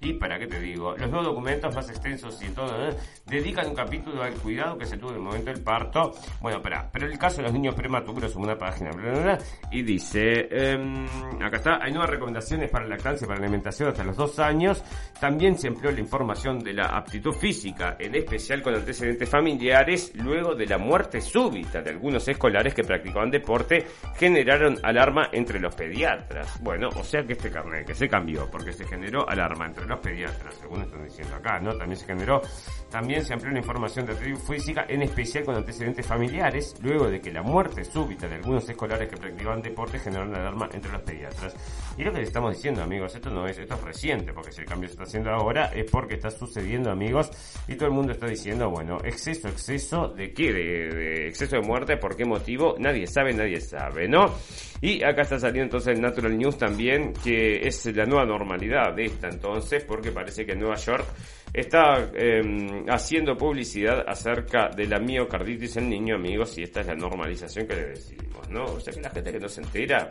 Y para qué te digo, los nuevos documentos más extensos y todo, ¿eh? dedican un capítulo al cuidado que se tuvo en el momento del parto. Bueno, para, pero el caso de los niños prematuros, una página, bla, bla, bla, y dice, em, acá está, hay nuevas recomendaciones para la lactancia y para alimentación hasta los dos años. También se empleó la información de la aptitud física, en especial con antecedentes familiares, luego de la muerte súbita de algunos escolares que practicaban deporte, generaron alarma entre los pediatras. Bueno, o sea que este carnet que se cambió, porque se generó alarma entre los pediatras, según están diciendo acá, ¿no? También se generó, también se amplió la información de aptitud física, en especial con antecedentes familiares, luego de que la muerte súbita de algunos escolares que practicaban deporte generaron alarma entre los pediatras. Y lo que le estamos diciendo, amigos, esto no es, esto es reciente, porque si el cambio se está haciendo ahora es porque está sucediendo, amigos, y todo el mundo está diciendo, bueno, exceso, exceso, ¿de qué? De, de exceso de muerte, ¿por qué motivo? Nadie sabe, nadie sabe, ¿no? Y acá está saliendo entonces el Natural News también, que es la nueva normalidad de esta entonces, porque parece que Nueva York está eh, haciendo publicidad acerca de la miocarditis en niño, amigos, y esta es la normalización que le decimos, ¿no? O sea que la gente que no se entera,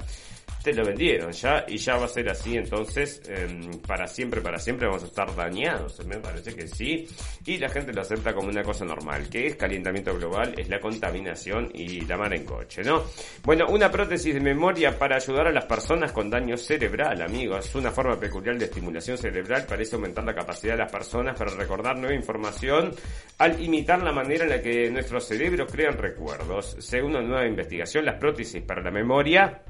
te lo vendieron ya, y ya va a ser así, entonces, eh, para siempre, para siempre vamos a estar dañados, me parece que sí, y la gente lo acepta como una cosa normal, que es calentamiento global, es la contaminación y la mar en coche, ¿no? Bueno, una prótesis de memoria para ayudar a las personas con daño cerebral, amigos, una forma peculiar de estimulación cerebral parece aumentar la capacidad de las personas para recordar nueva información al imitar la manera en la que nuestros cerebros crean recuerdos. Según una nueva investigación, las prótesis para la memoria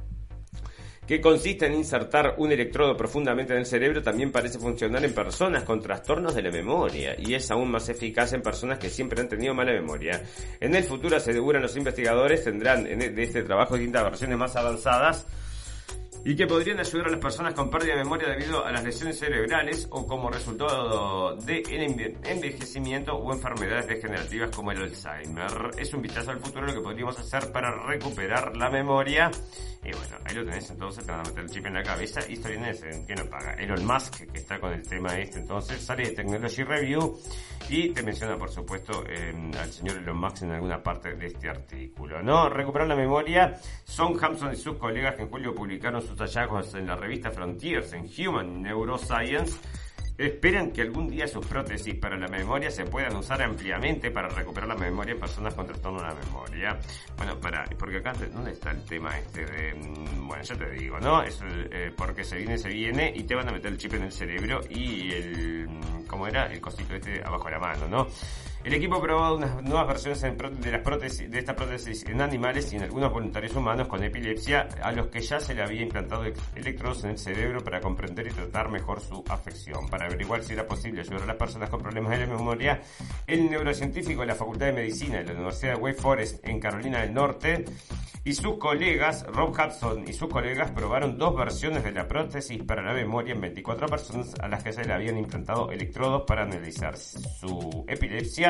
que consiste en insertar un electrodo profundamente en el cerebro, también parece funcionar en personas con trastornos de la memoria y es aún más eficaz en personas que siempre han tenido mala memoria. En el futuro, aseguran los investigadores, tendrán de este trabajo distintas versiones más avanzadas y que podrían ayudar a las personas con pérdida de memoria debido a las lesiones cerebrales o como resultado de envejecimiento o enfermedades degenerativas como el Alzheimer. Es un vistazo al futuro lo que podríamos hacer para recuperar la memoria. Y bueno, ahí lo tenés entonces, te van a meter el chip en la cabeza y estoy en ese, que no paga. Elon Musk, que está con el tema este entonces, sale de Technology Review y te menciona por supuesto al señor Elon Musk en alguna parte de este artículo. ¿No? Recuperar la memoria. Son Hampson y sus colegas que en julio publicaron sus hallazgos en la revista Frontiers en Human Neuroscience esperan que algún día sus prótesis para la memoria se puedan usar ampliamente para recuperar la memoria en personas con trastorno de la memoria. Bueno, para, porque acá, ¿dónde está el tema este de, mm, bueno, ya te digo, ¿no? Es eh, porque se viene, se viene y te van a meter el chip en el cerebro y el, mm, ¿cómo era? El cosito este abajo de la mano, ¿no? El equipo ha probado unas nuevas versiones de, las prótesis, de esta prótesis en animales y en algunos voluntarios humanos con epilepsia a los que ya se le había implantado electrodos en el cerebro para comprender y tratar mejor su afección. Para averiguar si era posible ayudar a las personas con problemas de la memoria, el neurocientífico de la Facultad de Medicina de la Universidad de Wake Forest en Carolina del Norte y sus colegas, Rob Hudson y sus colegas, probaron dos versiones de la prótesis para la memoria en 24 personas a las que se le habían implantado electrodos para analizar su epilepsia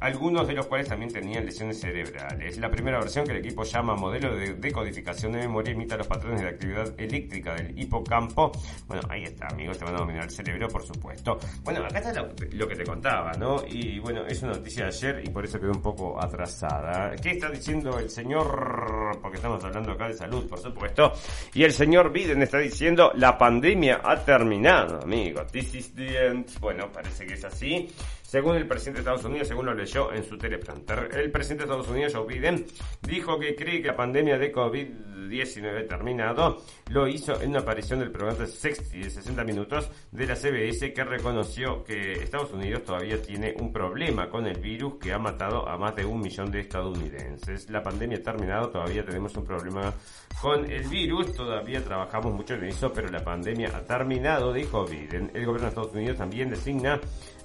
algunos de los cuales también tenían lesiones cerebrales. La primera versión que el equipo llama modelo de decodificación de memoria imita los patrones de actividad eléctrica del hipocampo. Bueno, ahí está, amigos, te van a dominar el cerebro, por supuesto. Bueno, acá está lo, que te contaba, ¿no? Y bueno, es una noticia de ayer y por eso quedó un poco atrasada. ¿Qué está diciendo el señor? Porque estamos hablando acá de salud, por supuesto. Y el señor Biden está diciendo, la pandemia ha terminado, amigos. This is the end. Bueno, parece que es así. Según el presidente de Estados Unidos, según leyó en su teleprompter, el presidente de Estados Unidos, Joe Biden, dijo que cree que la pandemia de COVID-19 terminado. Lo hizo en una aparición del programa de 60 minutos de la CBS que reconoció que Estados Unidos todavía tiene un problema con el virus que ha matado a más de un millón de estadounidenses. La pandemia ha terminado, todavía tenemos un problema con el virus, todavía trabajamos mucho en eso, pero la pandemia ha terminado, dijo Biden. El gobierno de Estados Unidos también designa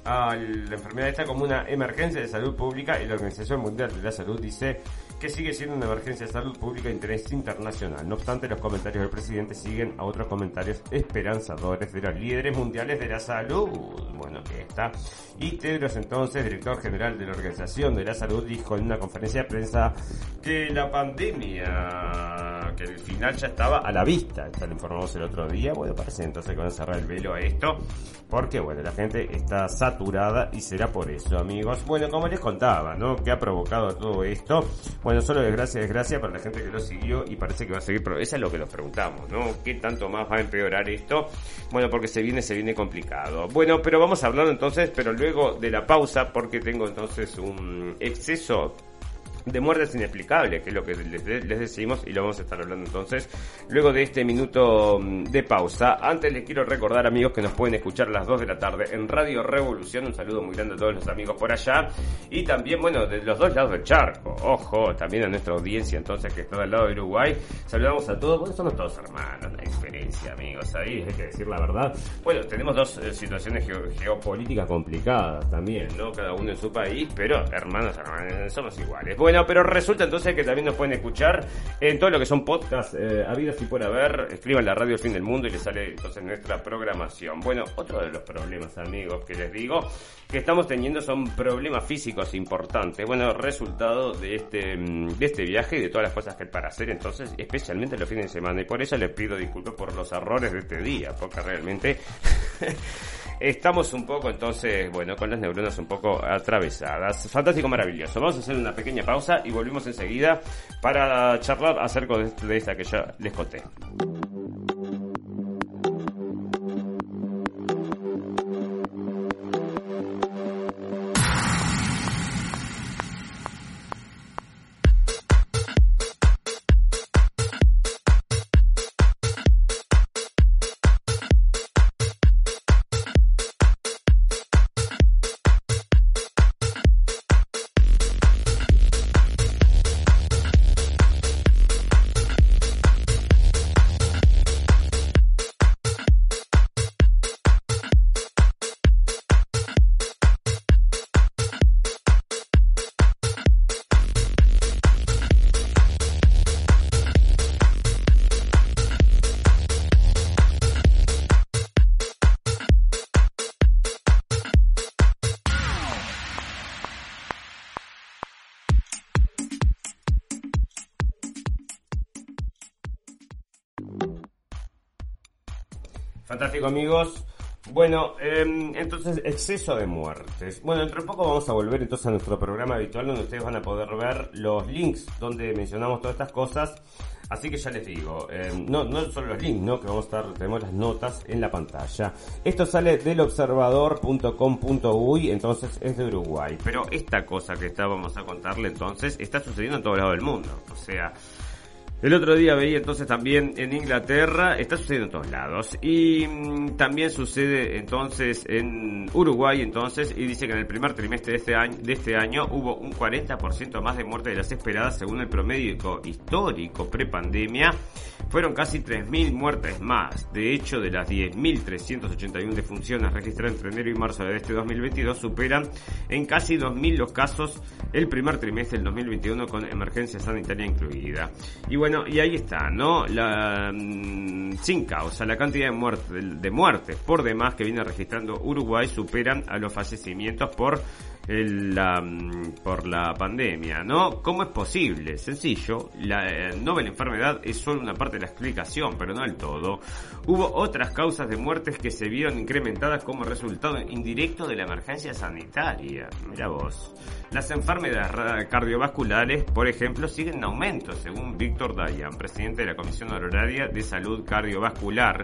a la enfermedad esta como una emergencia de salud pública y la Organización Mundial de la Salud dice que sigue siendo una emergencia de salud pública de interés internacional. No obstante, los comentarios del presidente siguen a otros comentarios esperanzadores de los líderes mundiales de la salud. Bueno, que está. Y Tedros entonces, director general de la Organización de la Salud, dijo en una conferencia de prensa que la pandemia, que el final ya estaba a la vista. Esto lo informamos el otro día. Bueno, parece entonces que van a cerrar el velo a esto. Porque, bueno, la gente está saturada y será por eso, amigos. Bueno, como les contaba, ¿no? ¿Qué ha provocado todo esto? Bueno, solo desgracia, desgracia para la gente que lo siguió y parece que va a seguir, pero eso es lo que nos preguntamos, ¿no? ¿Qué tanto más va a empeorar esto? Bueno, porque se viene, se viene complicado. Bueno, pero vamos a hablar entonces, pero luego de la pausa, porque tengo entonces un exceso de muertes inexplicables, que es lo que les, decimos y lo vamos a estar hablando entonces luego de este minuto mm, de pausa. Antes les quiero recordar amigos que nos pueden escuchar a las 2 de la tarde en Radio Revolución, un saludo muy grande a todos los amigos por allá y también, bueno, de los dos lados del charco, ojo, también a nuestra audiencia entonces que está del lado de Uruguay, saludamos a todos, bueno, somos todos hermanos, la experiencia amigos, ahí hay que decir la verdad. Bueno, tenemos dos eh, situaciones geopolíticas complicadas también, ¿no? Cada uno en su país, pero hermanos, hermanos, somos iguales. Pero resulta entonces que también nos pueden escuchar en todo lo que son podcasts eh, y por haber. Escriban la radio Fin del Mundo y les sale entonces nuestra programación. Bueno, otro de los problemas, amigos, que les digo que estamos teniendo son problemas físicos importantes. Bueno, resultado de este, mm, de este viaje y de todas las cosas que hay para hacer, entonces, especialmente los fines de semana. Y por eso les pido disculpas por los errores de este día, porque realmente. <laughs> Estamos un poco entonces, bueno, con las neuronas un poco atravesadas. Fantástico, maravilloso. Vamos a hacer una pequeña pausa y volvemos enseguida para charlar acerca de esta que ya les conté. Amigos. Bueno, em, entonces exceso de muertes. Bueno, dentro de poco vamos a volver entonces a nuestro programa habitual donde ustedes van a poder ver los links donde mencionamos todas estas cosas. Así que ya les digo, em, no, no solo los links, ¿no? Que vamos a estar, tenemos las notas en la pantalla. Esto sale del observador.com.uy, entonces es de Uruguay. Pero esta cosa que estábamos a contarle entonces está sucediendo en todo lado del mundo. O sea, el otro día veía entonces también en Inglaterra, está sucediendo en todos lados. Y mm, también sucede entonces en Uruguay entonces, y dice que en el primer trimestre de este año, de este año hubo un 40% más de muertes de las esperadas según el promedio histórico prepandemia. Fueron casi 3.000 muertes más. De hecho, de las 10.381 defunciones registradas entre enero y marzo de este 2022, superan en casi 2.000 los casos el primer trimestre del 2021 con emergencia sanitaria incluida. Y bueno, y ahí está, ¿no? La, mm, sin causa, la cantidad de, muerte, de muertes por demás que viene registrando Uruguay superan a los fallecimientos por la, mm, por la pandemia, ¿no? ¿Cómo es posible? Sencillo, la eh, enfermedad es solo una parte de la explicación, pero no del todo. Hubo otras causas de muertes que se vieron incrementadas como resultado indirecto de la emergencia sanitaria. Mira vos. Las enfermedades cardiovasculares, por ejemplo, siguen en aumento, según Víctor Dayan, presidente de la Comisión Honoraria de Salud Cardiovascular.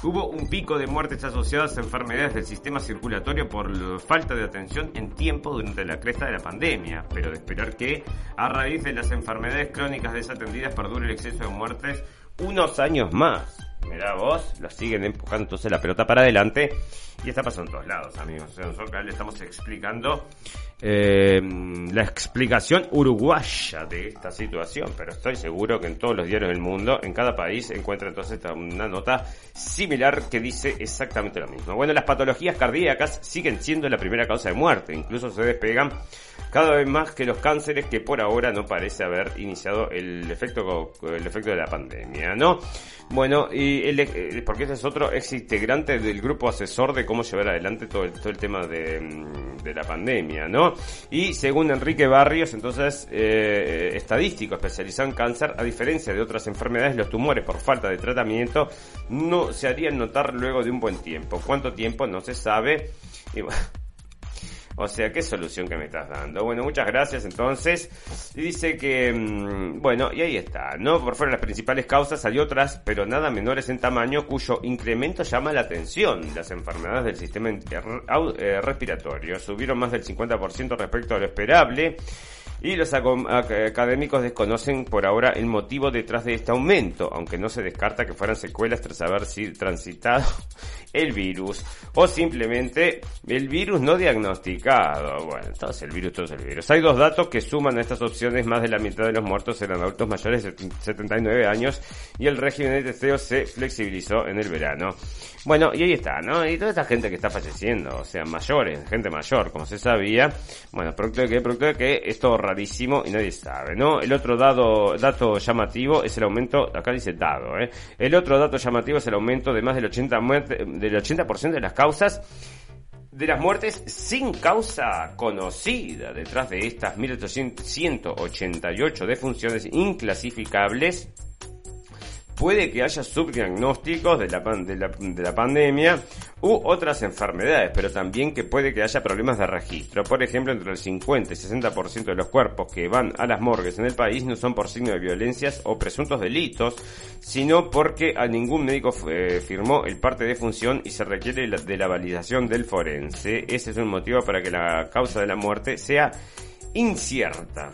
Hubo un pico de muertes asociadas a enfermedades del sistema circulatorio por falta de atención en tiempo durante la cresta de la pandemia, pero de esperar que, a raíz de las enfermedades crónicas desatendidas, perdure el exceso de muertes unos años más. Mirá vos, lo siguen empujando entonces la pelota para adelante y está pasando en todos lados, amigos. Nosotros acá le estamos explicando eh, la explicación uruguaya de esta situación, pero estoy seguro que en todos los diarios del mundo, en cada país, encuentra entonces una nota similar que dice exactamente lo mismo. Bueno, las patologías cardíacas siguen siendo la primera causa de muerte, incluso se despegan cada vez más que los cánceres que por ahora no parece haber iniciado el efecto el efecto de la pandemia, ¿no? Bueno, y el, porque ese es otro ex integrante del grupo asesor de cómo llevar adelante todo el, tema de, mm, de la pandemia, ¿no? Y según Enrique Barrios, entonces, eh, estadístico especializado en cáncer, a diferencia de otras enfermedades, los tumores por falta de tratamiento no se harían notar luego de un buen tiempo. ¿Cuánto tiempo? No se sabe. Y bueno, o sea, ¿qué solución que me estás dando? Bueno, muchas gracias entonces. Y dice que, mm, bueno, y ahí está, ¿no? Por fuera las principales causas hay otras, pero nada menores en tamaño, cuyo incremento llama la atención. Las enfermedades del sistema eh, respiratorio subieron más del 50% respecto a lo esperable y los académicos desconocen por ahora el motivo detrás de este aumento, aunque no se descarta que fueran secuelas tras haber transitado <laughs> el virus o simplemente el virus no diagnosticado. Bueno, entonces el virus, todo es el virus. Hay dos datos que suman a estas opciones. Más de la mitad de los muertos eran adultos mayores de 79 años y el régimen de testeo se flexibilizó en el verano. Bueno, y ahí está, ¿no? Y toda esta gente que está falleciendo, o sea, mayores, gente mayor, como se sabía. Bueno, producto de que, producto de que esto rarísimo y nadie sabe, ¿no? El otro dado, dato llamativo es el aumento, acá dice dado, ¿eh? El otro dato llamativo es el aumento de más del 80 del 80% de las causas de las muertes sin causa conocida. Detrás de estas 1.888 defunciones inclasificables puede que haya subdiagnósticos de la, de la, de la pandemia u otras enfermedades, pero también que puede que haya problemas de registro. Por ejemplo, entre el 50 y 60% de los cuerpos que van a las morgues en el país no son por signo de violencias o presuntos delitos, sino porque a ningún médico eh, firmó el parte de función y se requiere de la validación del forense. Ese es un motivo para que la causa de la muerte sea incierta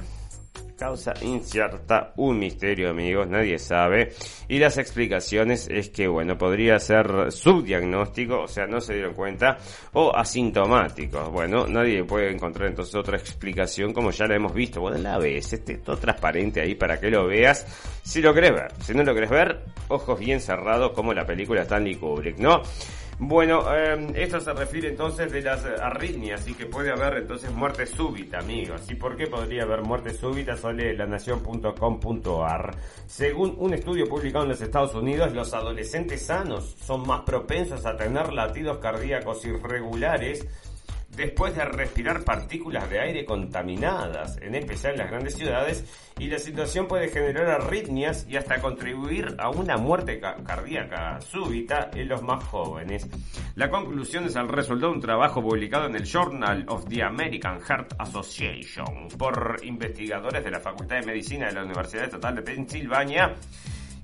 causa incierta, un misterio amigos, nadie sabe. Y las explicaciones es que, bueno, podría ser subdiagnóstico, o sea, no se dieron cuenta, o asintomático. Bueno, nadie puede encontrar entonces otra explicación como ya la hemos visto. Bueno, la ves, este todo transparente ahí para que lo veas, si lo querés ver. Si no lo querés ver, ojos bien cerrados como la película Stanley Kubrick, ¿no? Bueno, eh, esto se refiere entonces de las arritmias y que puede haber entonces muerte súbita, amigos. ¿Y por qué podría haber muerte súbita? Sole lanación.com.ar. Según un estudio publicado en los Estados Unidos, los adolescentes sanos son más propensos a tener latidos cardíacos irregulares después de respirar partículas de aire contaminadas, en especial en las grandes ciudades, y la situación puede generar arritmias y hasta contribuir a una muerte cardíaca súbita en los más jóvenes. La conclusión es el resultado de un trabajo publicado en el Journal of the American Heart Association por investigadores de la Facultad de Medicina de la Universidad Estatal de Pensilvania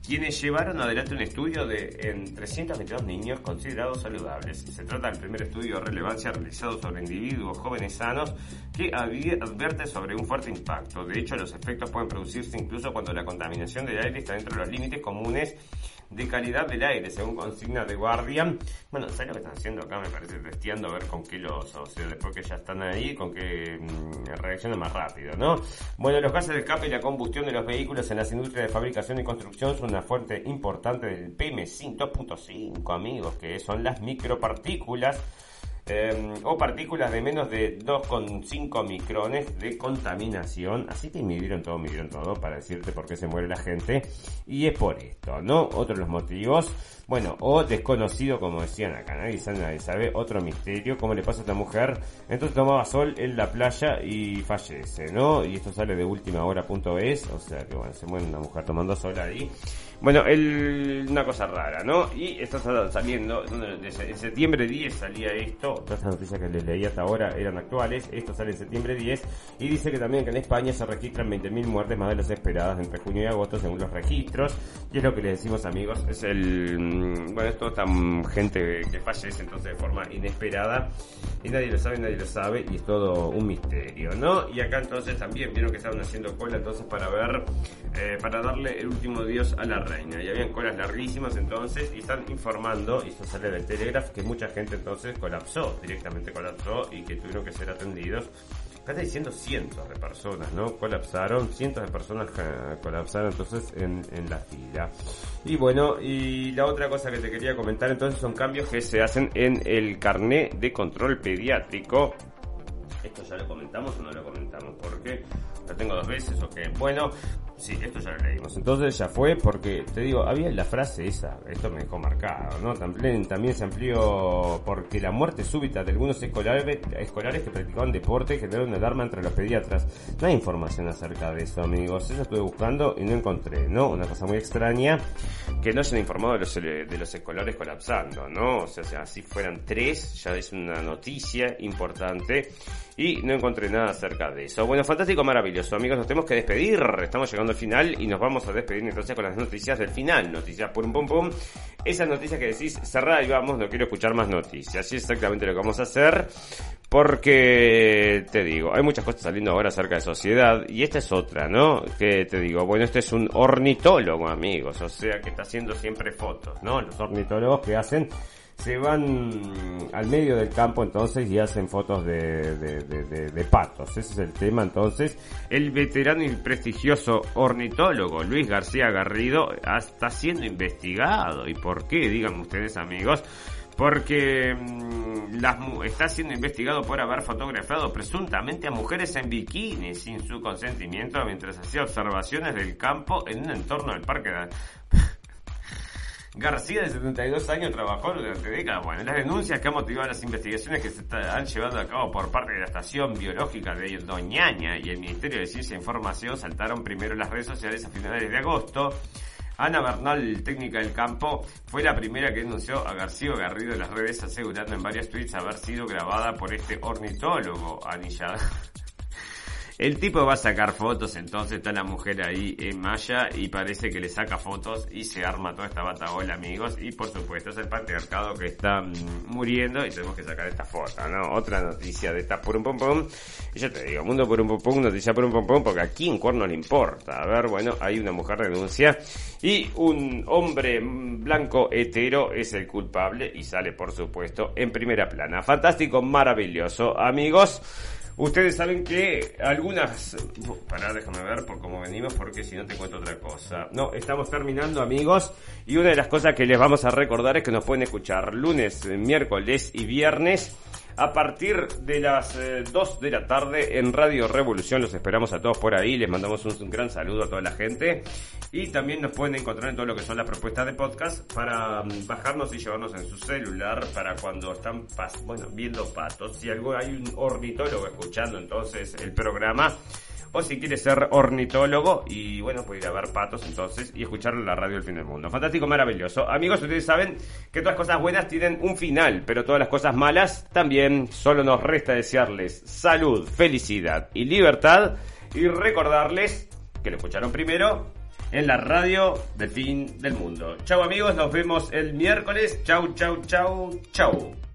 quienes llevaron adelante un estudio de en 322 niños considerados saludables. Se trata del primer estudio de relevancia realizado sobre individuos jóvenes sanos que advierte sobre un fuerte impacto. De hecho, los efectos pueden producirse incluso cuando la contaminación del aire está dentro de los límites comunes de calidad del aire, según consigna de Guardian. Bueno, ¿sabes lo que están haciendo acá? Me parece testeando a ver con qué los, o sea, después que ya están ahí, con qué mm, reacciona más rápido, ¿no? Bueno, los gases de escape y la combustión de los vehículos en las industrias de fabricación y construcción son una fuente importante del PM2.5, amigos, que son las micropartículas eh, o partículas de menos de 2,5 micrones de contaminación. Así que midieron todo, midieron todo para decirte por qué se muere la gente. Y es por esto, ¿no? Otro de los motivos. Bueno, o desconocido, como decían acá, nadie sabe, sabe, otro misterio, cómo le pasa a esta mujer. Entonces tomaba sol en la playa y fallece, ¿no? Y esto sale de última hora.es, o sea que bueno, se muere una mujer tomando sol ahí. Bueno, el, una cosa rara, ¿no? Y está saliendo, en septiembre 10 salía esto, todas estas noticias que les leí hasta ahora eran actuales, esto sale en septiembre 10, y dice que también que en España se registran 20.000 muertes más de las esperadas entre junio y agosto según los registros, y es lo que les decimos amigos, es el, bueno, esto está gente que fallece entonces de forma inesperada, y nadie lo sabe, nadie lo sabe, y es todo un misterio, ¿no? Y acá entonces también vieron que estaban haciendo cola entonces para ver, eh, para darle el último dios a la y habían colas larguísimas entonces y están informando, y eso sale del Telegraph, que mucha gente entonces colapsó, directamente colapsó y que tuvieron que ser atendidos. Está diciendo cientos de personas, ¿no? Colapsaron, cientos de personas colapsaron entonces en, en la fila. Y bueno, y la otra cosa que te quería comentar entonces son cambios que se hacen en el carné de control pediátrico. Esto ya lo comentamos o no lo comentamos, porque lo tengo dos veces, o que bueno, Sí, esto ya lo leímos. Entonces ya fue porque, te digo, había la frase esa, esto me dejó marcado, ¿no? También, también se amplió porque la muerte súbita de algunos escolares, escolares que practicaban deporte generó una alarma entre los pediatras. No hay información acerca de eso, amigos. Eso estuve buscando y no encontré, ¿no? Una cosa muy extraña que no han informado de los, de los escolares colapsando, ¿no? O sea, si fueran tres, ya es una noticia importante y no encontré nada acerca de eso. Bueno, fantástico, maravilloso, amigos. Nos tenemos que despedir. Estamos llegando al final y nos vamos a despedir entonces con las noticias del final. Noticias pum pum pum. Esas noticias que decís, cerrada y vamos, no quiero escuchar más noticias. Así es exactamente lo que vamos a hacer. Porque, te digo, hay muchas cosas saliendo ahora acerca de sociedad y esta es otra, ¿no? Que te digo, bueno, este es un ornitólogo, amigos, o sea que está haciendo siempre fotos, ¿no? Los ornitólogos que hacen se van al medio del campo entonces y hacen fotos de, de, patos. Ese es el tema entonces. El veterano y prestigioso ornitólogo Luis García Garrido está siendo investigado. ¿Y por qué? Díganme ustedes amigos. Porque mm, las, está siendo investigado por haber fotografiado presuntamente a mujeres en bikini sin su consentimiento mientras hacía observaciones del campo en un entorno del parque de García, de 72 años, trabajó durante décadas bueno, en las denuncias que han motivado las investigaciones que se están llevando a cabo por parte de la Estación Biológica de Doñaña y el Ministerio de Ciencia e Información saltaron primero las redes sociales a finales de agosto. Ana Bernal, técnica del campo, fue la primera que denunció a García Garrido en las redes asegurando en varios tweets haber sido grabada por este ornitólogo anillado. El tipo va a sacar fotos, entonces está la mujer ahí en malla y parece que le saca fotos y se arma toda esta batagola, amigos. Y por supuesto es el patriarcado que está mm, muriendo y tenemos que sacar esta foto, ¿no? Otra noticia de esta por un pom pom. Y yo te digo, mundo por un pom pom, noticia por un pom pom, porque aquí en cuerno le importa. A ver, bueno, hay una mujer renuncia y un hombre blanco hetero es el culpable y sale, por supuesto, en primera plana. Fantástico, maravilloso, amigos. Ustedes saben que algunas... Pará, déjame ver por cómo venimos, porque si no te cuento otra cosa. No, estamos terminando, amigos. Y una de las cosas que les vamos a recordar es que nos pueden escuchar lunes, miércoles y viernes a partir de las 2 eh, de la tarde en Radio Revolución. Los esperamos a todos por ahí. Les mandamos un, gran saludo a toda la gente. Y también nos pueden encontrar en todo lo que son las propuestas de podcast para mm, bajarnos y llevarnos en su celular para cuando están bueno, viendo patos. Si algo hay un ornitólogo escuchando entonces el programa o si quieres ser ornitólogo y bueno, puede ir a ver patos entonces y escuchar la radio del fin del mundo. Fantástico, maravilloso. Amigos, ustedes saben que todas las cosas buenas tienen un final, pero todas las cosas malas también. Solo nos resta desearles salud, felicidad y libertad y recordarles que lo escucharon primero en la radio del fin del mundo. Chau amigos, nos vemos el miércoles. Chau, chau, chau, chau.